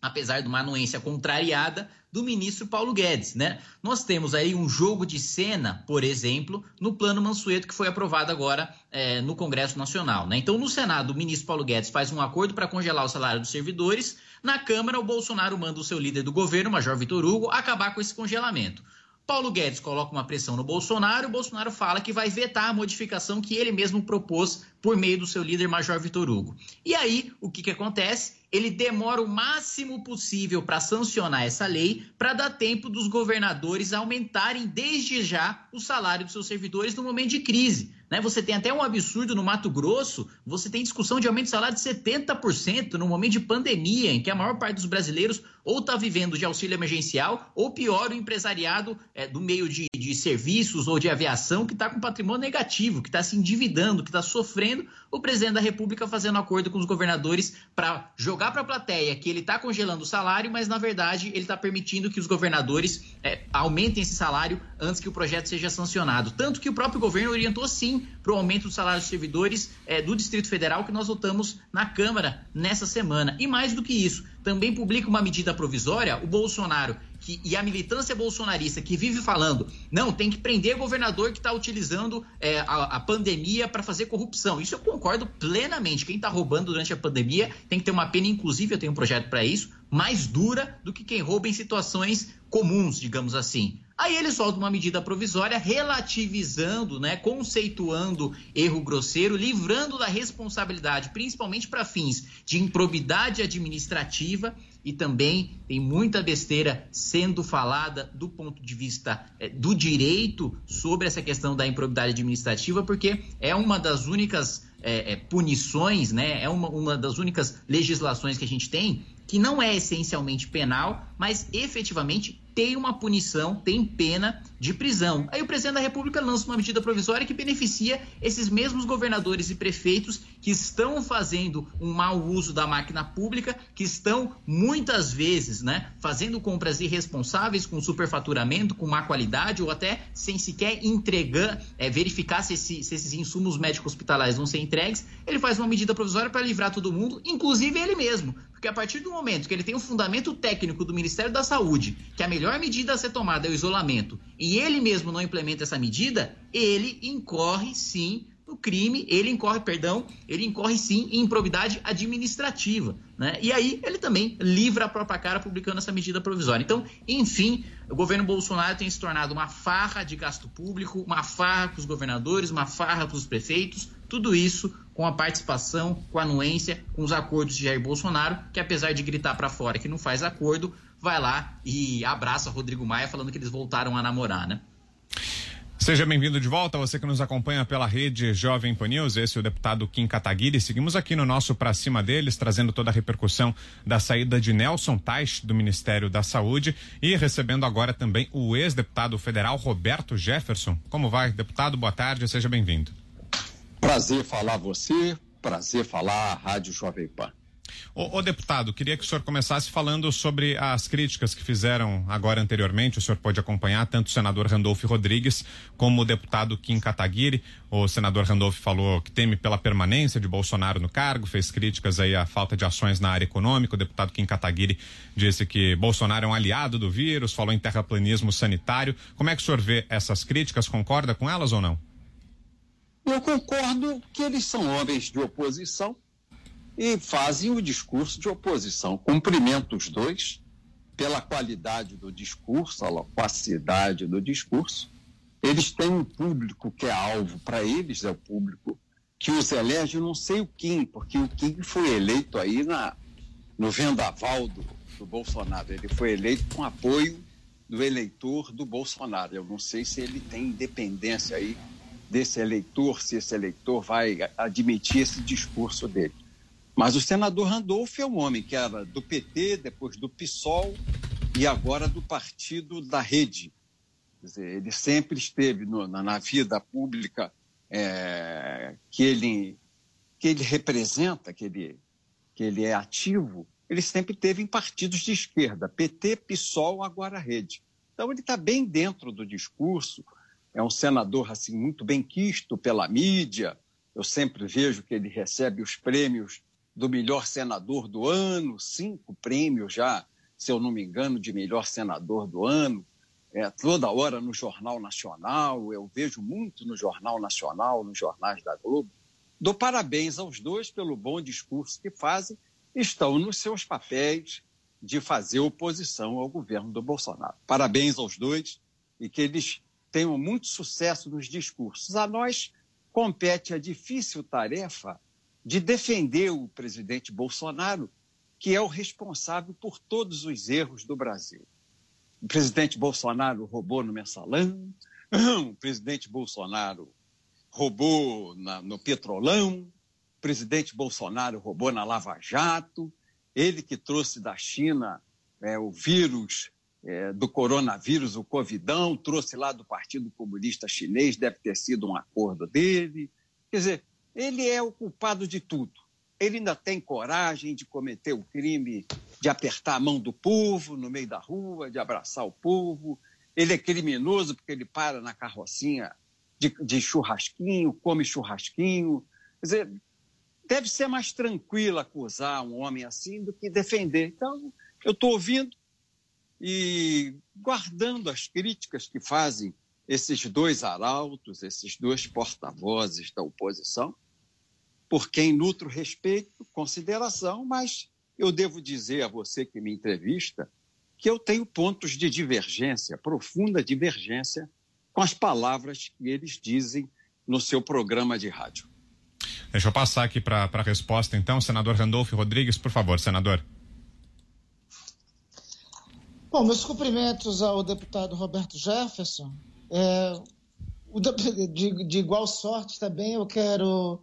Speaker 6: apesar de uma anuência contrariada, do ministro Paulo Guedes, né? Nós temos aí um jogo de cena, por exemplo, no plano Mansueto que foi aprovado agora é, no Congresso Nacional, né? Então, no Senado, o ministro Paulo Guedes faz um acordo para congelar o salário dos servidores. Na Câmara, o Bolsonaro manda o seu líder do governo, Major Vitor Hugo, acabar com esse congelamento. Paulo Guedes coloca uma pressão no Bolsonaro, o Bolsonaro fala que vai vetar a modificação que ele mesmo propôs por meio do seu líder Major Vitor Hugo. E aí, o que, que acontece? Ele demora o máximo possível para sancionar essa lei, para dar tempo dos governadores aumentarem desde já o salário dos seus servidores no momento de crise. Né? Você tem até um absurdo no Mato Grosso, você tem discussão de aumento de salário de 70% no momento de pandemia, em que a maior parte dos brasileiros ou está vivendo de auxílio emergencial, ou pior, o empresariado é, do meio de, de serviços ou de aviação que está com patrimônio negativo, que está se endividando, que está sofrendo, o presidente da República fazendo acordo com os governadores para jogar para a plateia que ele está congelando o salário, mas na verdade ele está permitindo que os governadores é, aumentem esse salário antes que o projeto seja sancionado. Tanto que o próprio governo orientou sim para o aumento do salário dos servidores é, do Distrito Federal que nós votamos na Câmara nessa semana. E mais do que isso, também publica uma medida provisória, o Bolsonaro que, e a militância bolsonarista que vive falando, não, tem que prender governador que está utilizando é, a, a, pandemia para fazer corrupção. Isso eu concordo plenamente. Quem está roubando durante a pandemia tem que ter uma pena, inclusive eu tenho um projeto para isso, mais dura do que quem rouba em situações comuns, digamos assim. Aí ele solta uma medida provisória relativizando, né, conceituando erro grosseiro, livrando da responsabilidade, principalmente para fins de improbidade administrativa e também tem muita besteira sendo falada do ponto de vista é, do direito sobre essa questão da improbidade administrativa, porque é uma das únicas é, é, punições, né, é uma, uma das únicas legislações que a gente tem que não é essencialmente penal, mas efetivamente tem uma punição, tem pena de prisão. Aí o presidente da República lança uma medida provisória que beneficia esses mesmos governadores e prefeitos que estão fazendo um mau uso da máquina pública, que estão muitas vezes, né, fazendo compras irresponsáveis com superfaturamento, com má qualidade ou até sem sequer entregar, é, verificar se, esse, se esses insumos médicos hospitalares vão ser entregues. Ele faz uma medida provisória para livrar todo mundo, inclusive ele mesmo, porque a partir do momento que ele tem um fundamento técnico do Ministério da Saúde, que a melhor medida a ser tomada é o isolamento, e ele mesmo não implementa essa medida, ele incorre sim no crime, ele incorre, perdão, ele incorre sim em improbidade administrativa, né? E aí ele também livra a própria cara publicando essa medida provisória. Então, enfim, o governo Bolsonaro tem se tornado uma farra de gasto público, uma farra para os governadores, uma farra para os prefeitos, tudo isso com a participação, com a anuência, com os acordos de Jair Bolsonaro, que apesar de gritar para fora que não faz acordo, vai lá e abraça Rodrigo Maia falando que eles voltaram a namorar, né?
Speaker 3: Seja bem-vindo de volta, você que nos acompanha pela rede Jovem Pan News, esse é o deputado Kim Kataguiri. Seguimos aqui no nosso Pra Cima deles, trazendo toda a repercussão da saída de Nelson Tais do Ministério da Saúde e recebendo agora também o ex-deputado federal Roberto Jefferson. Como vai, deputado? Boa tarde, seja bem-vindo.
Speaker 8: Prazer falar você, prazer falar a Rádio Jovem Pan.
Speaker 3: Ô, ô, deputado, queria que o senhor começasse falando sobre as críticas que fizeram agora anteriormente. O senhor pode acompanhar tanto o senador Randolfo Rodrigues como o deputado Kim Kataguiri. O senador Randolph falou que teme pela permanência de Bolsonaro no cargo, fez críticas aí à falta de ações na área econômica. O deputado Kim Kataguiri disse que Bolsonaro é um aliado do vírus, falou em terraplanismo sanitário. Como é que o senhor vê essas críticas? Concorda com elas ou não?
Speaker 8: Eu concordo que eles são homens de oposição e fazem o discurso de oposição. Cumprimento os dois pela qualidade do discurso, a loquacidade do discurso. Eles têm um público que é alvo para eles, é o público que os elege. não sei o Kim, porque o Kim foi eleito aí na, no vendaval do, do Bolsonaro. Ele foi eleito com apoio do eleitor do Bolsonaro. Eu não sei se ele tem independência aí desse eleitor, se esse eleitor vai admitir esse discurso dele. Mas o senador Randolph é um homem que era do PT, depois do PSOL e agora do Partido da Rede. Dizer, ele sempre esteve no, na, na, vida pública é, que, ele, que ele representa, que ele, que ele é ativo, ele sempre teve em partidos de esquerda, PT, PSOL, agora Rede. Então ele está bem dentro do discurso, é um senador assim muito bem quisto pela mídia. Eu sempre vejo que ele recebe os prêmios do melhor senador do ano, cinco prêmios já, se eu não me engano, de melhor senador do ano. É, toda hora no Jornal Nacional, eu vejo muito no Jornal Nacional, nos jornais da Globo. Dou parabéns aos dois pelo bom discurso que fazem, estão nos seus papéis de fazer oposição ao governo do Bolsonaro. Parabéns aos dois e que eles tenham muito sucesso nos discursos. A nós compete a difícil tarefa de defender o presidente Bolsonaro, que é o responsável por todos os erros do Brasil. O presidente Bolsonaro roubou no mensalão, o presidente Bolsonaro roubou na, no Petrolão, o presidente Bolsonaro roubou na Lava Jato, ele que trouxe da China é, o vírus é, do coronavírus, o Covidão, trouxe lá do Partido Comunista Chinês, deve ter sido um acordo dele. Quer dizer, ele é o culpado de tudo. Ele ainda tem coragem de cometer o crime de apertar a mão do povo no meio da rua, de abraçar o povo. Ele é criminoso porque ele para na carrocinha de, de churrasquinho, come churrasquinho. Quer dizer, deve ser mais tranquilo acusar um homem assim do que defender. Então, eu estou ouvindo e guardando as críticas que fazem esses dois arautos, esses dois porta-vozes da oposição, por quem nutro respeito, consideração, mas eu devo dizer a você que me entrevista que eu tenho pontos de divergência, profunda divergência, com as palavras que eles dizem no seu programa de rádio.
Speaker 3: Deixa eu passar aqui para a resposta, então. Senador Randolfo Rodrigues, por favor, senador.
Speaker 7: Bom, meus cumprimentos ao deputado Roberto Jefferson. É, de, de, igual sorte também eu quero.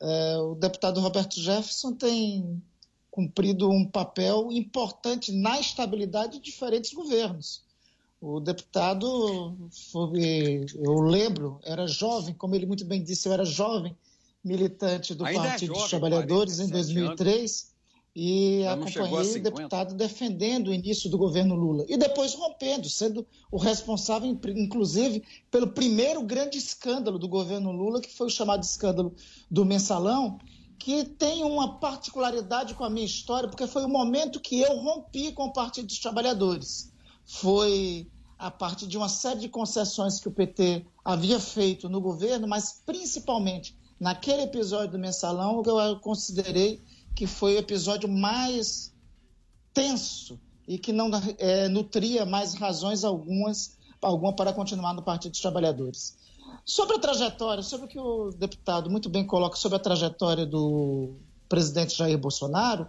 Speaker 7: É, o deputado Roberto Jefferson tem cumprido um papel importante na estabilidade de diferentes governos. O deputado, foi, eu lembro, era jovem, como ele muito bem disse, eu era jovem militante do Ainda é Partido é jovem, dos Trabalhadores em 2003 anos. E acompanhei o deputado defendendo o início do governo Lula e depois rompendo, sendo o responsável, inclusive, pelo primeiro grande escândalo do governo Lula, que foi o chamado escândalo do mensalão, que tem uma particularidade com a minha história, porque foi o momento que eu rompi com o Partido dos Trabalhadores. Foi a partir de uma série de concessões que o PT havia feito no governo, mas principalmente naquele episódio do mensalão, eu considerei que foi o episódio mais tenso e que não é, nutria mais razões algumas alguma para continuar no Partido dos Trabalhadores. Sobre a trajetória, sobre o que o deputado muito bem coloca sobre a trajetória do presidente Jair Bolsonaro,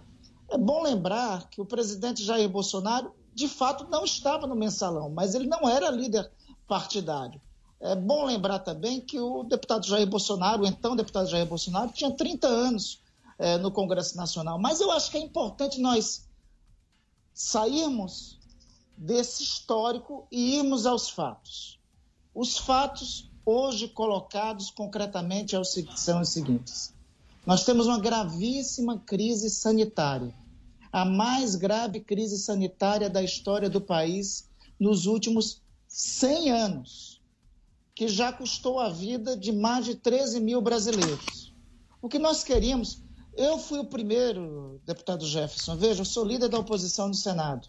Speaker 7: é bom lembrar que o presidente Jair Bolsonaro, de fato, não estava no mensalão, mas ele não era líder partidário. É bom lembrar também que o deputado Jair Bolsonaro, o então deputado Jair Bolsonaro, tinha 30 anos é, no Congresso Nacional. Mas eu acho que é importante nós sairmos desse histórico e irmos aos fatos. Os fatos hoje colocados concretamente são os seguintes: nós temos uma gravíssima crise sanitária, a mais grave crise sanitária da história do país nos últimos 100 anos que já custou a vida de mais de 13 mil brasileiros. O que nós queríamos. Eu fui o primeiro, deputado Jefferson, veja, eu sou líder da oposição no Senado.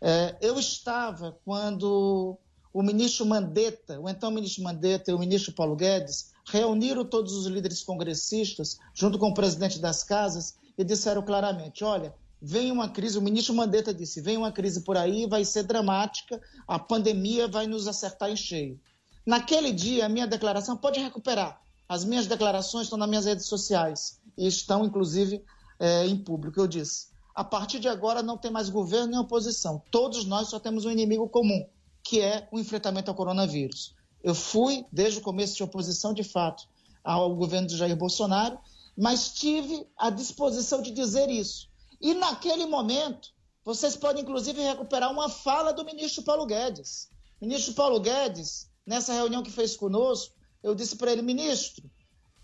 Speaker 7: É, eu estava quando o ministro Mandetta, o então ministro Mandetta e o ministro Paulo Guedes reuniram todos os líderes congressistas, junto com o presidente das casas, e disseram claramente: olha, vem uma crise, o ministro Mandetta disse, vem uma crise por aí, vai ser dramática, a pandemia vai nos acertar em cheio. Naquele dia, a minha declaração pode recuperar. As minhas declarações estão nas minhas redes sociais e estão, inclusive, é, em público. Eu disse: a partir de agora não tem mais governo nem oposição. Todos nós só temos um inimigo comum, que é o enfrentamento ao coronavírus. Eu fui, desde o começo, de oposição de fato ao governo de Jair Bolsonaro, mas tive a disposição de dizer isso. E naquele momento, vocês podem inclusive recuperar uma fala do ministro Paulo Guedes. Ministro Paulo Guedes nessa reunião que fez conosco, eu disse para ele, ministro,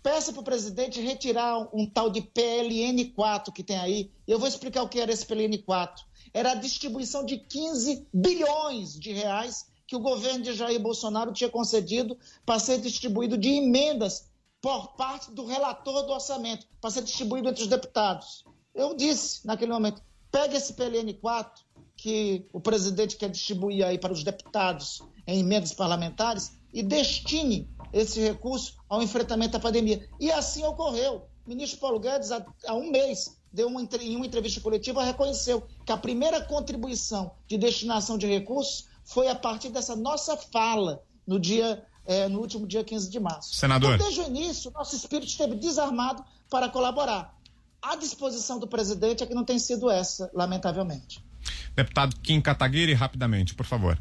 Speaker 7: peça para o presidente retirar um tal de PLN4 que tem aí. Eu vou explicar o que era esse PLN4. Era a distribuição de 15 bilhões de reais que o governo de Jair Bolsonaro tinha concedido para ser distribuído de emendas por parte do relator do orçamento, para ser distribuído entre os deputados. Eu disse naquele momento: pega esse PLN 4 que o presidente quer distribuir aí para os deputados em emendas parlamentares e destine esse recurso ao enfrentamento da pandemia. E assim ocorreu. O ministro Paulo Guedes, há, há um mês, deu uma, em uma entrevista coletiva, reconheceu que a primeira contribuição de destinação de recursos foi a partir dessa nossa fala no dia é, no último dia 15 de março.
Speaker 3: Senador.
Speaker 7: Então, desde o início, nosso espírito esteve desarmado para colaborar. A disposição do presidente é que não tem sido essa, lamentavelmente.
Speaker 3: Deputado Kim Kataguiri, rapidamente, por favor.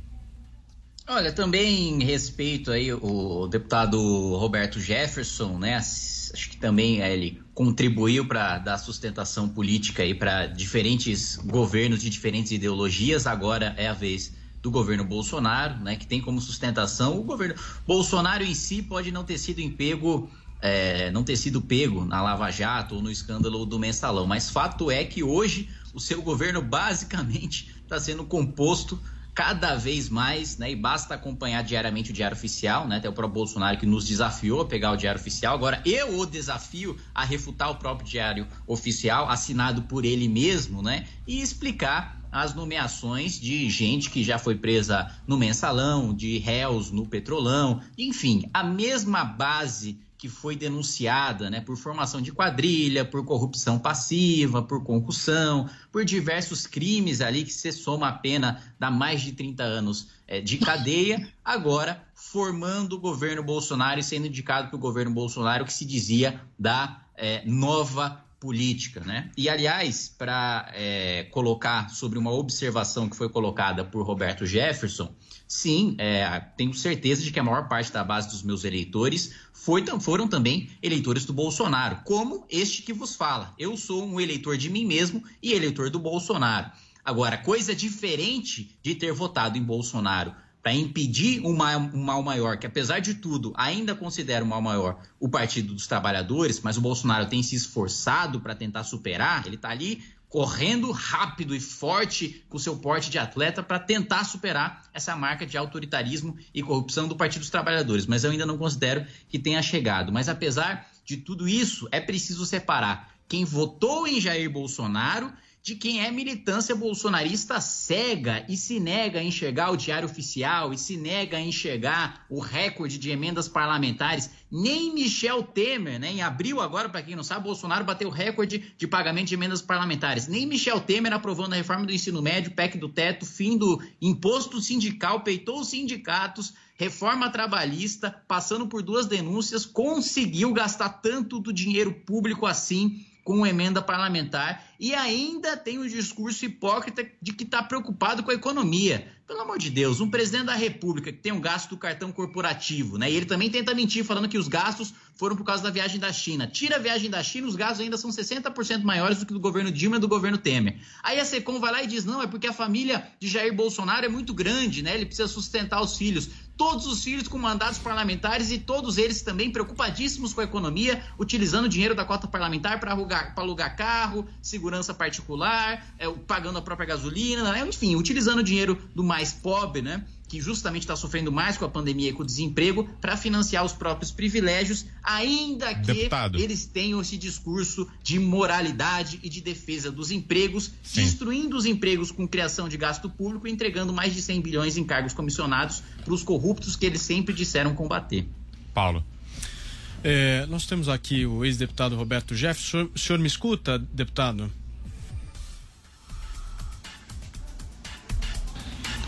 Speaker 6: Olha, também respeito aí o deputado Roberto Jefferson, né? Acho que também é, ele contribuiu para dar sustentação política aí para diferentes governos de diferentes ideologias. Agora é a vez do governo Bolsonaro, né, que tem como sustentação o governo Bolsonaro em si pode não ter sido empego, é, não ter sido pego na Lava Jato ou no escândalo do mensalão, mas fato é que hoje o seu governo basicamente está sendo composto cada vez mais, né? E basta acompanhar diariamente o Diário Oficial, né? Até o próprio Bolsonaro que nos desafiou a pegar o Diário Oficial. Agora eu o desafio a refutar o próprio Diário Oficial, assinado por ele mesmo, né? E explicar as nomeações de gente que já foi presa no mensalão, de réus no petrolão, enfim, a mesma base que foi denunciada né, por formação de quadrilha, por corrupção passiva, por concussão, por diversos crimes ali que se soma a pena dá mais de 30 anos é, de cadeia, agora formando o governo Bolsonaro e sendo indicado pelo governo Bolsonaro que se dizia da é, nova política, né? E aliás, para é, colocar sobre uma observação que foi colocada por Roberto Jefferson, sim, é, tenho certeza de que a maior parte da base dos meus eleitores foi, foram também eleitores do Bolsonaro, como este que vos fala. Eu sou um eleitor de mim mesmo e eleitor do Bolsonaro. Agora, coisa diferente de ter votado em Bolsonaro para impedir um mal, maior, que apesar de tudo ainda considera um mal maior o Partido dos Trabalhadores, mas o Bolsonaro tem se esforçado para tentar superar, ele está ali correndo rápido e forte com seu porte de atleta para tentar superar essa marca de autoritarismo e corrupção do Partido dos Trabalhadores, mas eu ainda não considero que tenha chegado. Mas apesar de tudo isso, é preciso separar quem votou em Jair Bolsonaro de quem é militância bolsonarista cega e se nega a enxergar o diário oficial e se nega a enxergar o recorde de emendas parlamentares. Nem Michel Temer, né? Em abril, agora, para quem não sabe, Bolsonaro bateu o recorde de pagamento de emendas parlamentares. Nem Michel Temer aprovando a reforma do ensino médio, PEC do teto, fim do imposto sindical, peitou os sindicatos reforma trabalhista, passando por duas denúncias, conseguiu gastar tanto do dinheiro público assim com emenda parlamentar e ainda tem o discurso hipócrita de que está preocupado com a economia. Pelo amor de Deus, um presidente da República que tem um gasto do cartão corporativo, né? E ele também tenta mentir falando que os gastos foram por causa da viagem da China. Tira a viagem da China, os gastos ainda são 60% maiores do que do governo Dilma e do governo Temer. Aí a Secom vai lá e diz: não, é porque a família de Jair Bolsonaro é muito grande, né? Ele precisa sustentar os filhos todos os filhos com mandatos parlamentares e todos eles também preocupadíssimos com a economia, utilizando o dinheiro da cota parlamentar para alugar, alugar carro, segurança particular, é, pagando a própria gasolina, né? enfim, utilizando o dinheiro do mais pobre, né? Que justamente está sofrendo mais com a pandemia e com o desemprego, para financiar os próprios privilégios, ainda que Deputado. eles tenham esse discurso de moralidade e de defesa dos empregos, Sim. destruindo os empregos com criação de gasto público e entregando mais de 100 bilhões em cargos comissionados para os corruptos que eles sempre disseram combater.
Speaker 3: Paulo.
Speaker 4: É, nós temos aqui o ex-deputado Roberto Jefferson. O senhor me escuta, deputado?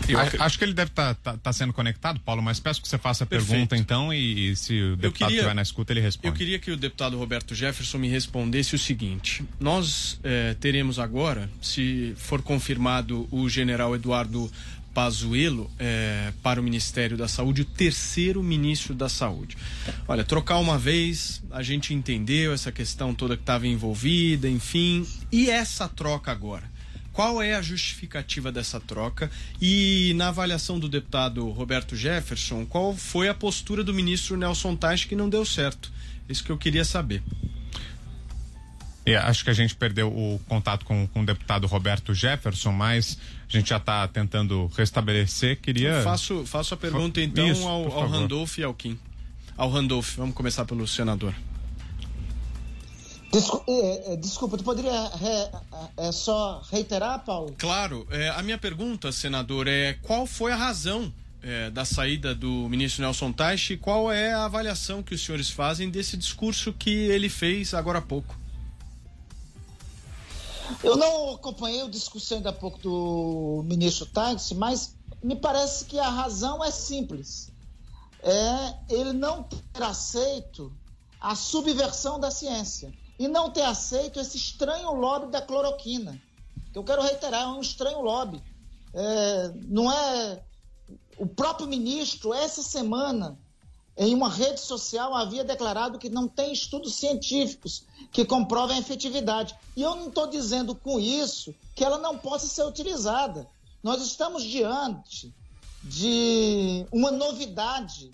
Speaker 3: Eu acho que ele deve estar tá, tá, tá, sendo conectado, Paulo, mas peço que você faça a Perfeito. pergunta então e, e se o deputado queria, estiver na escuta, ele responde.
Speaker 4: Eu queria que o deputado Roberto Jefferson me respondesse o seguinte: nós eh, teremos agora, se for confirmado o general Eduardo Pazuello eh, para o Ministério da Saúde, o terceiro ministro da Saúde. Olha, trocar uma vez, a gente entendeu essa questão toda que estava envolvida, enfim, e essa troca agora? Qual é a justificativa dessa troca? E na avaliação do deputado Roberto Jefferson, qual foi a postura do ministro Nelson Tais que não deu certo? Isso que eu queria saber.
Speaker 3: É, acho que a gente perdeu o contato com, com o deputado Roberto Jefferson, mas a gente já está tentando restabelecer. Queria.
Speaker 4: Eu faço, faço a pergunta então
Speaker 3: Isso,
Speaker 4: ao, ao. Randolph e ao Kim. Ao Randolph, vamos começar pelo senador.
Speaker 7: Desculpa, é, é, desculpa tu poderia re- é, só reiterar, Paulo?
Speaker 4: Claro, é, a minha pergunta, senador, é qual foi a razão é, da saída do ministro Nelson Teich e qual é a avaliação que os senhores fazem desse discurso que ele fez agora há pouco?
Speaker 7: Eu não acompanhei o discurso ainda há pouco do ministro Tais, mas me parece que a razão é simples. É ele não ter aceito a subversão da ciência e não ter aceito esse estranho lobby da cloroquina. Que eu quero reiterar, é um estranho lobby. É, não é o próprio ministro essa semana em uma rede social havia declarado que não tem estudos científicos que comprovem a efetividade. E eu não estou dizendo com isso que ela não possa ser utilizada. Nós estamos diante de uma novidade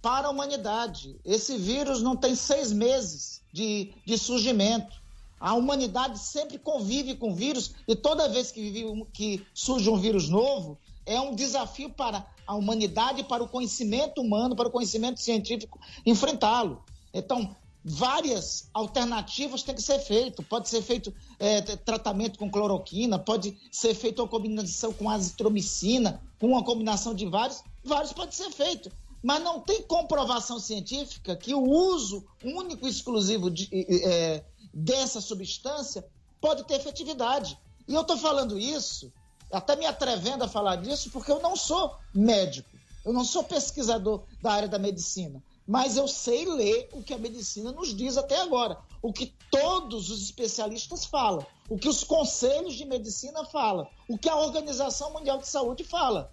Speaker 7: para a humanidade. Esse vírus não tem seis meses de, de surgimento. A humanidade sempre convive com vírus e toda vez que, vive que surge um vírus novo, é um desafio para a humanidade, para o conhecimento humano, para o conhecimento científico enfrentá-lo. Então, várias alternativas têm que ser feito. Pode ser feito é, tratamento com cloroquina, pode ser feito uma combinação com azitromicina, com uma combinação de vários. Vários pode ser feito. Mas não tem comprovação científica que o uso único e exclusivo de, é, dessa substância pode ter efetividade. E eu estou falando isso, até me atrevendo a falar disso, porque eu não sou médico, eu não sou pesquisador da área da medicina, mas eu sei ler o que a medicina nos diz até agora, o que todos os especialistas falam, o que os conselhos de medicina falam, o que a Organização Mundial de Saúde fala.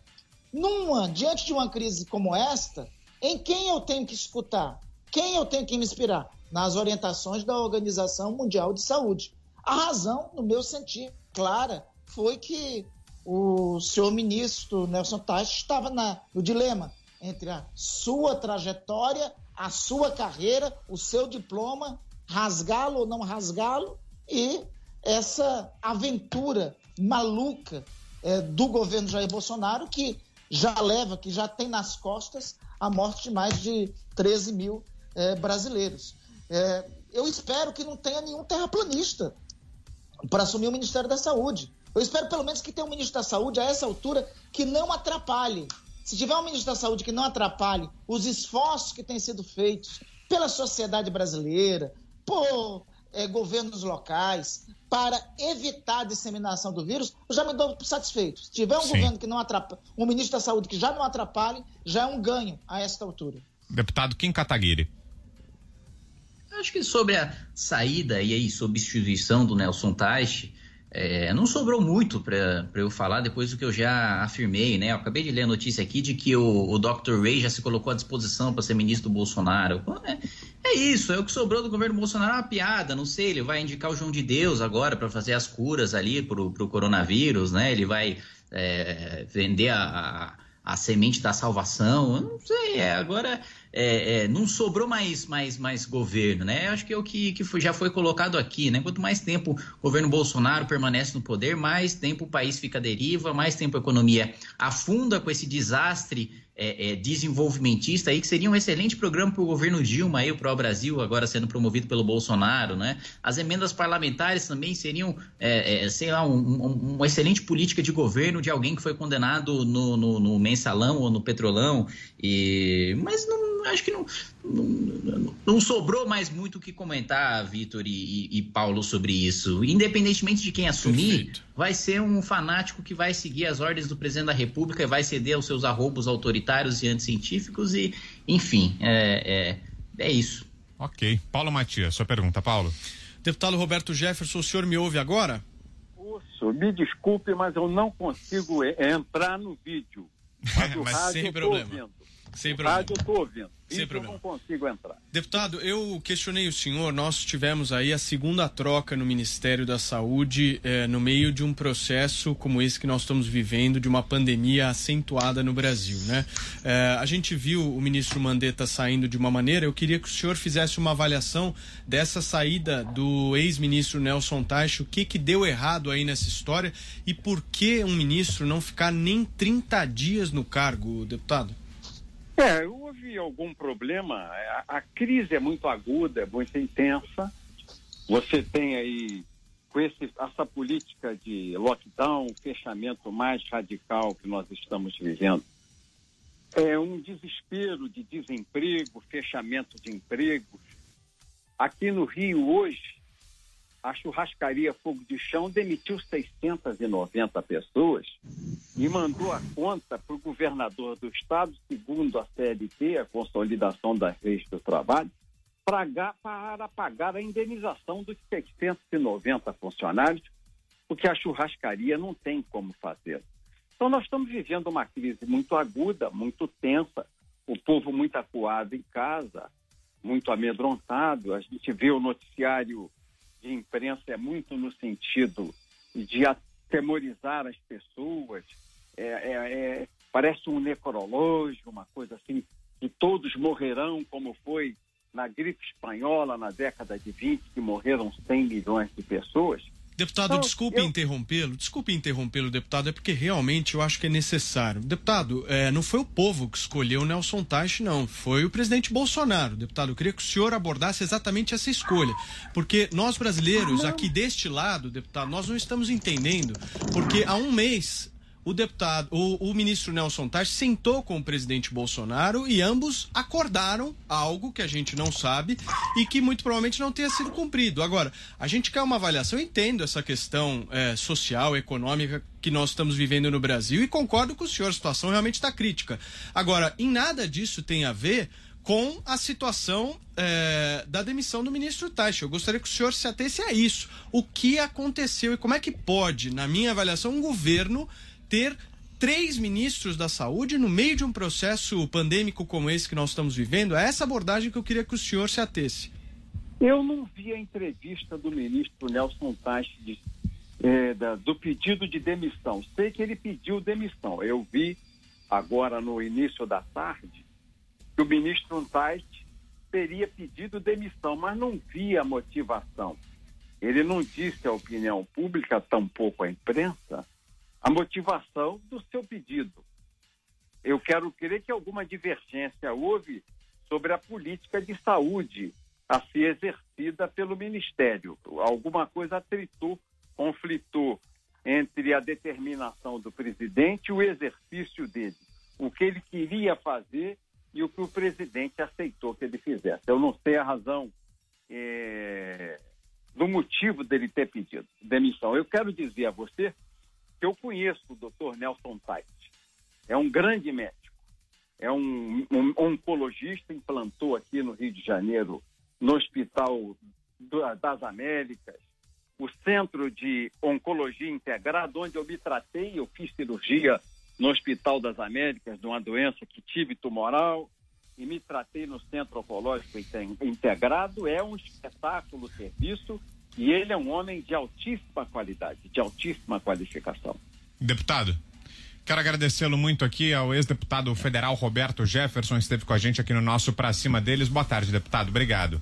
Speaker 7: Numa, diante de uma crise como esta, em quem eu tenho que escutar? Quem eu tenho que me inspirar? Nas orientações da Organização Mundial de Saúde. A razão, no meu sentir, clara, foi que o senhor ministro Nelson Teich estava na, no dilema entre a sua trajetória, a sua carreira, o seu diploma, rasgá-lo ou não rasgá-lo, e essa aventura maluca eh, do governo Jair Bolsonaro, que já leva, que já tem nas costas a morte de mais de 13 mil eh, brasileiros. Eh, eu espero que não tenha nenhum terraplanista para assumir o Ministério da Saúde. Eu espero pelo menos que tenha um ministro da Saúde a essa altura que não atrapalhe. Se tiver um ministro da Saúde que não atrapalhe os esforços que têm sido feitos pela sociedade brasileira, por eh, governos locais, para evitar a disseminação do vírus, eu já me dou satisfeito. Se tiver um
Speaker 3: Sim.
Speaker 7: governo que não atrapalhe, um ministro da Saúde que já não atrapalhe, já é um ganho a esta altura.
Speaker 3: Deputado Kim Kataguiri.
Speaker 6: Acho que sobre a saída e aí substituição do Nelson Teich, é, não sobrou muito para eu falar depois do que eu já afirmei, né? Eu acabei de ler a notícia aqui de que o, o Dr. Ray já se colocou à disposição para ser ministro do Bolsonaro. É, é isso, é o que sobrou do governo Bolsonaro, é uma piada, não sei, ele vai indicar o João de Deus agora para fazer as curas ali pro, pro coronavírus, né? Ele vai é, vender a, a, a semente da salvação, eu não sei, é, agora é, é, não sobrou mais, mais, mais governo, né? Acho que é o que, que foi- já foi colocado aqui, né? Quanto mais tempo o governo Bolsonaro permanece no poder, mais tempo o país fica à deriva, mais tempo a economia afunda com esse desastre é, é, desenvolvimentista aí, que seria um excelente programa para o governo Dilma para o Brasil, agora sendo promovido pelo Bolsonaro, né? As emendas parlamentares também seriam, é, é, sei lá, um- um- uma excelente política de governo de alguém que foi condenado no, no- no mensalão ou no petrolão, e... mas não, acho que não, não, não sobrou mais muito o que comentar, Vitor e, e- Paulo, sobre isso. Independentemente de quem assumir, vai ser um fanático que vai seguir as ordens do presidente da República e vai ceder aos seus arroubos autoritários e anticientíficos e, enfim, é, é, é isso.
Speaker 3: Ok. Paulo Matias, sua pergunta, Paulo.
Speaker 4: Deputado Roberto Jefferson, o senhor me ouve agora?
Speaker 9: Ouço, me desculpe, mas eu não consigo eh, entrar no vídeo. Mas o
Speaker 4: Mas
Speaker 9: rádio
Speaker 4: sem problema.
Speaker 9: ouvindo.
Speaker 4: Sem problema.
Speaker 10: Rádio eu estou ouvindo.
Speaker 4: Sem
Speaker 10: Isso
Speaker 4: problema.
Speaker 10: eu não consigo entrar.
Speaker 4: Deputado, eu questionei o senhor. Nós tivemos aí a segunda troca no Ministério da Saúde eh, no meio de um processo como esse que nós estamos vivendo, de uma pandemia acentuada no Brasil, né? Eh, a gente viu o ministro Mandetta saindo de uma maneira. Eu queria que o senhor fizesse uma avaliação dessa saída do ex-ministro Nelson Teich. O que que deu errado aí nessa história e por que um ministro não ficar nem 30 dias no cargo, deputado?
Speaker 10: É, houve algum problema. A, a crise é muito aguda, é muito intensa. Você tem aí, com esse, essa política de lockdown, fechamento mais radical que nós estamos vivendo, é um desespero de desemprego, fechamento de empregos. Aqui no Rio, hoje, a churrascaria Fogo de Chão demitiu 690 pessoas e mandou a conta para o governador do estado, segundo a CLT, a Consolidação das Leis do Trabalho, para pagar a indenização dos 690 funcionários, porque a churrascaria não tem como fazer. Então, nós estamos vivendo uma crise muito aguda, muito tensa, o povo muito acuado em casa, muito amedrontado. A gente vê o noticiário de imprensa é muito no sentido de atemorizar as pessoas. É, é- é- parece um necrológio, uma coisa assim, que todos morrerão, como foi na gripe espanhola na década de 20, que morreram 100 milhões de pessoas.
Speaker 4: Deputado,
Speaker 10: Não,
Speaker 4: desculpe
Speaker 10: eu-
Speaker 4: interrompê-lo, desculpe interrompê-lo, deputado, é porque realmente eu acho que é necessário. Deputado, é, não foi o povo que escolheu o Nelson Teich, não, foi o presidente Bolsonaro. Deputado, eu queria que o senhor abordasse exatamente essa escolha, porque nós brasileiros, aqui deste lado, deputado, nós não estamos entendendo, porque há um mês o deputado, o, o ministro Nelson Teich sentou com o presidente Bolsonaro e ambos acordaram algo que a gente não sabe e que muito provavelmente não tenha sido cumprido. Agora, a gente quer uma avaliação, eu entendo essa questão eh, social, econômica que nós estamos vivendo no Brasil e concordo com o senhor, a situação realmente está crítica. Agora, em nada disso tem a ver com a situação eh, da demissão do ministro Teich. Eu gostaria que o senhor se atesse a isso. O que aconteceu e como é que pode, na minha avaliação, um governo ter três ministros da saúde no meio de um processo pandêmico como esse que nós estamos vivendo? É essa abordagem que eu queria que o senhor se atesse.
Speaker 10: Eu não vi a entrevista do ministro Nelson eh, da- do pedido de demissão. Sei que ele pediu demissão. Eu vi agora no início da tarde que o ministro Teich teria pedido demissão, mas não vi a motivação. Ele não disse à opinião pública, tampouco à imprensa, a motivação do seu pedido. Eu quero crer que alguma divergência houve sobre a política de saúde a ser exercida pelo Ministério. Alguma coisa atritou, conflitou entre a determinação do presidente e o exercício dele. O que ele queria fazer e o que o presidente aceitou que ele fizesse. Eu não sei a razão eh, do motivo dele ter pedido demissão. Eu quero dizer a você que eu conheço o doutor Nelson Tait. É um grande médico. É um, um oncologista, implantou aqui no Rio de Janeiro, no Hospital do- das Américas, o Centro de Oncologia Integrada, onde eu me tratei, eu fiz cirurgia no Hospital das Américas de uma doença que tive tumoral e me tratei no Centro Oncológico Inte- Integrado. É um espetáculo serviço e ele é um homem de altíssima qualidade, de altíssima qualificação.
Speaker 3: Deputado, quero agradecê-lo muito aqui ao ex-deputado federal Roberto Jefferson, esteve com a gente aqui no nosso Pra Cima deles. Boa tarde, deputado. Obrigado.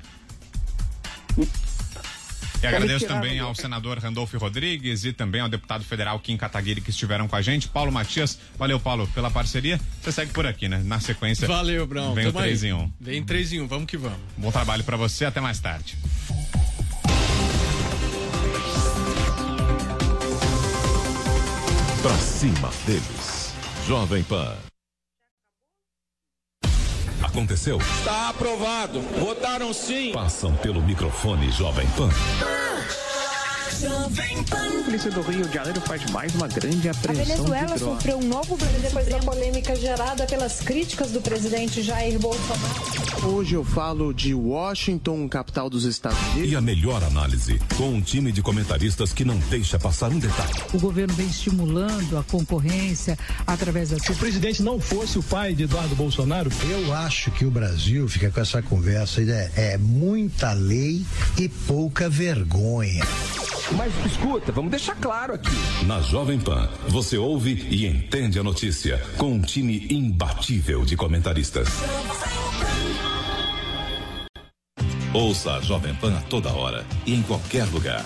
Speaker 3: E agradeço também ao senador Randolfo Rodrigues e também ao deputado federal Kim Kataguiri que estiveram com a gente. Paulo Matias, valeu, Paulo, pela parceria. Você segue por aqui, né? Na sequência.
Speaker 4: Valeu, Brão.
Speaker 3: Vem o
Speaker 4: Tamo aí.
Speaker 3: 3 em 1.
Speaker 4: Vem 3 em 1, vamos que vamos.
Speaker 3: Bom trabalho pra você, até mais tarde.
Speaker 2: Pra cima deles. Jovem Pan. Aconteceu?
Speaker 11: Está aprovado. Votaram sim.
Speaker 2: Passam pelo microfone Jovem Pan.
Speaker 9: A polícia do Rio de Janeiro faz mais uma grande apreensão.
Speaker 12: A Venezuela sofreu um novo
Speaker 13: depois da polêmica gerada pelas críticas do presidente Jair Bolsonaro.
Speaker 9: Hoje eu falo de Washington, capital dos Estados Unidos.
Speaker 2: E a melhor análise, com um time de comentaristas que não deixa passar um detalhe.
Speaker 14: O governo vem estimulando a concorrência através da.
Speaker 15: Se o presidente não fosse o pai de Eduardo Bolsonaro,
Speaker 16: eu acho que o Brasil fica com essa conversa é, é muita lei e pouca vergonha.
Speaker 15: Mas escuta, vamos deixar claro aqui.
Speaker 2: Na Jovem Pan, você ouve e entende a notícia com um time imbatível de comentaristas. Ouça a Jovem Pan a toda hora e em qualquer lugar.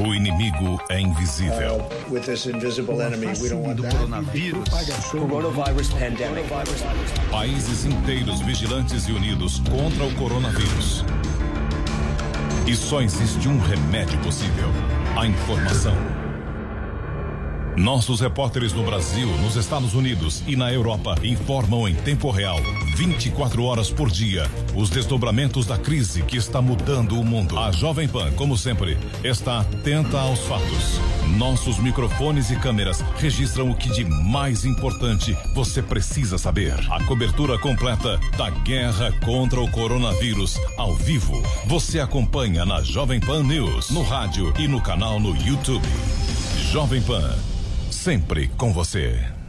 Speaker 2: O inimigo é invisível.
Speaker 16: Uh, with this invisible enemy, we don't want that.
Speaker 9: Coronavírus.
Speaker 16: Coronavirus pandemic.
Speaker 2: Países inteiros vigilantes e unidos contra o coronavírus. E só existe um remédio possível: a informação. Nossos repórteres no Brasil, nos Estados Unidos e na Europa informam em tempo real, 24 horas por dia, os desdobramentos da crise que está mudando o mundo. A Jovem Pan, como sempre, está atenta aos fatos. Nossos microfones e câmeras registram o que de mais importante você precisa saber. A cobertura completa da guerra contra o coronavírus ao vivo. Você acompanha na Jovem Pan News, no rádio e no canal no YouTube. Jovem Pan sempre com você.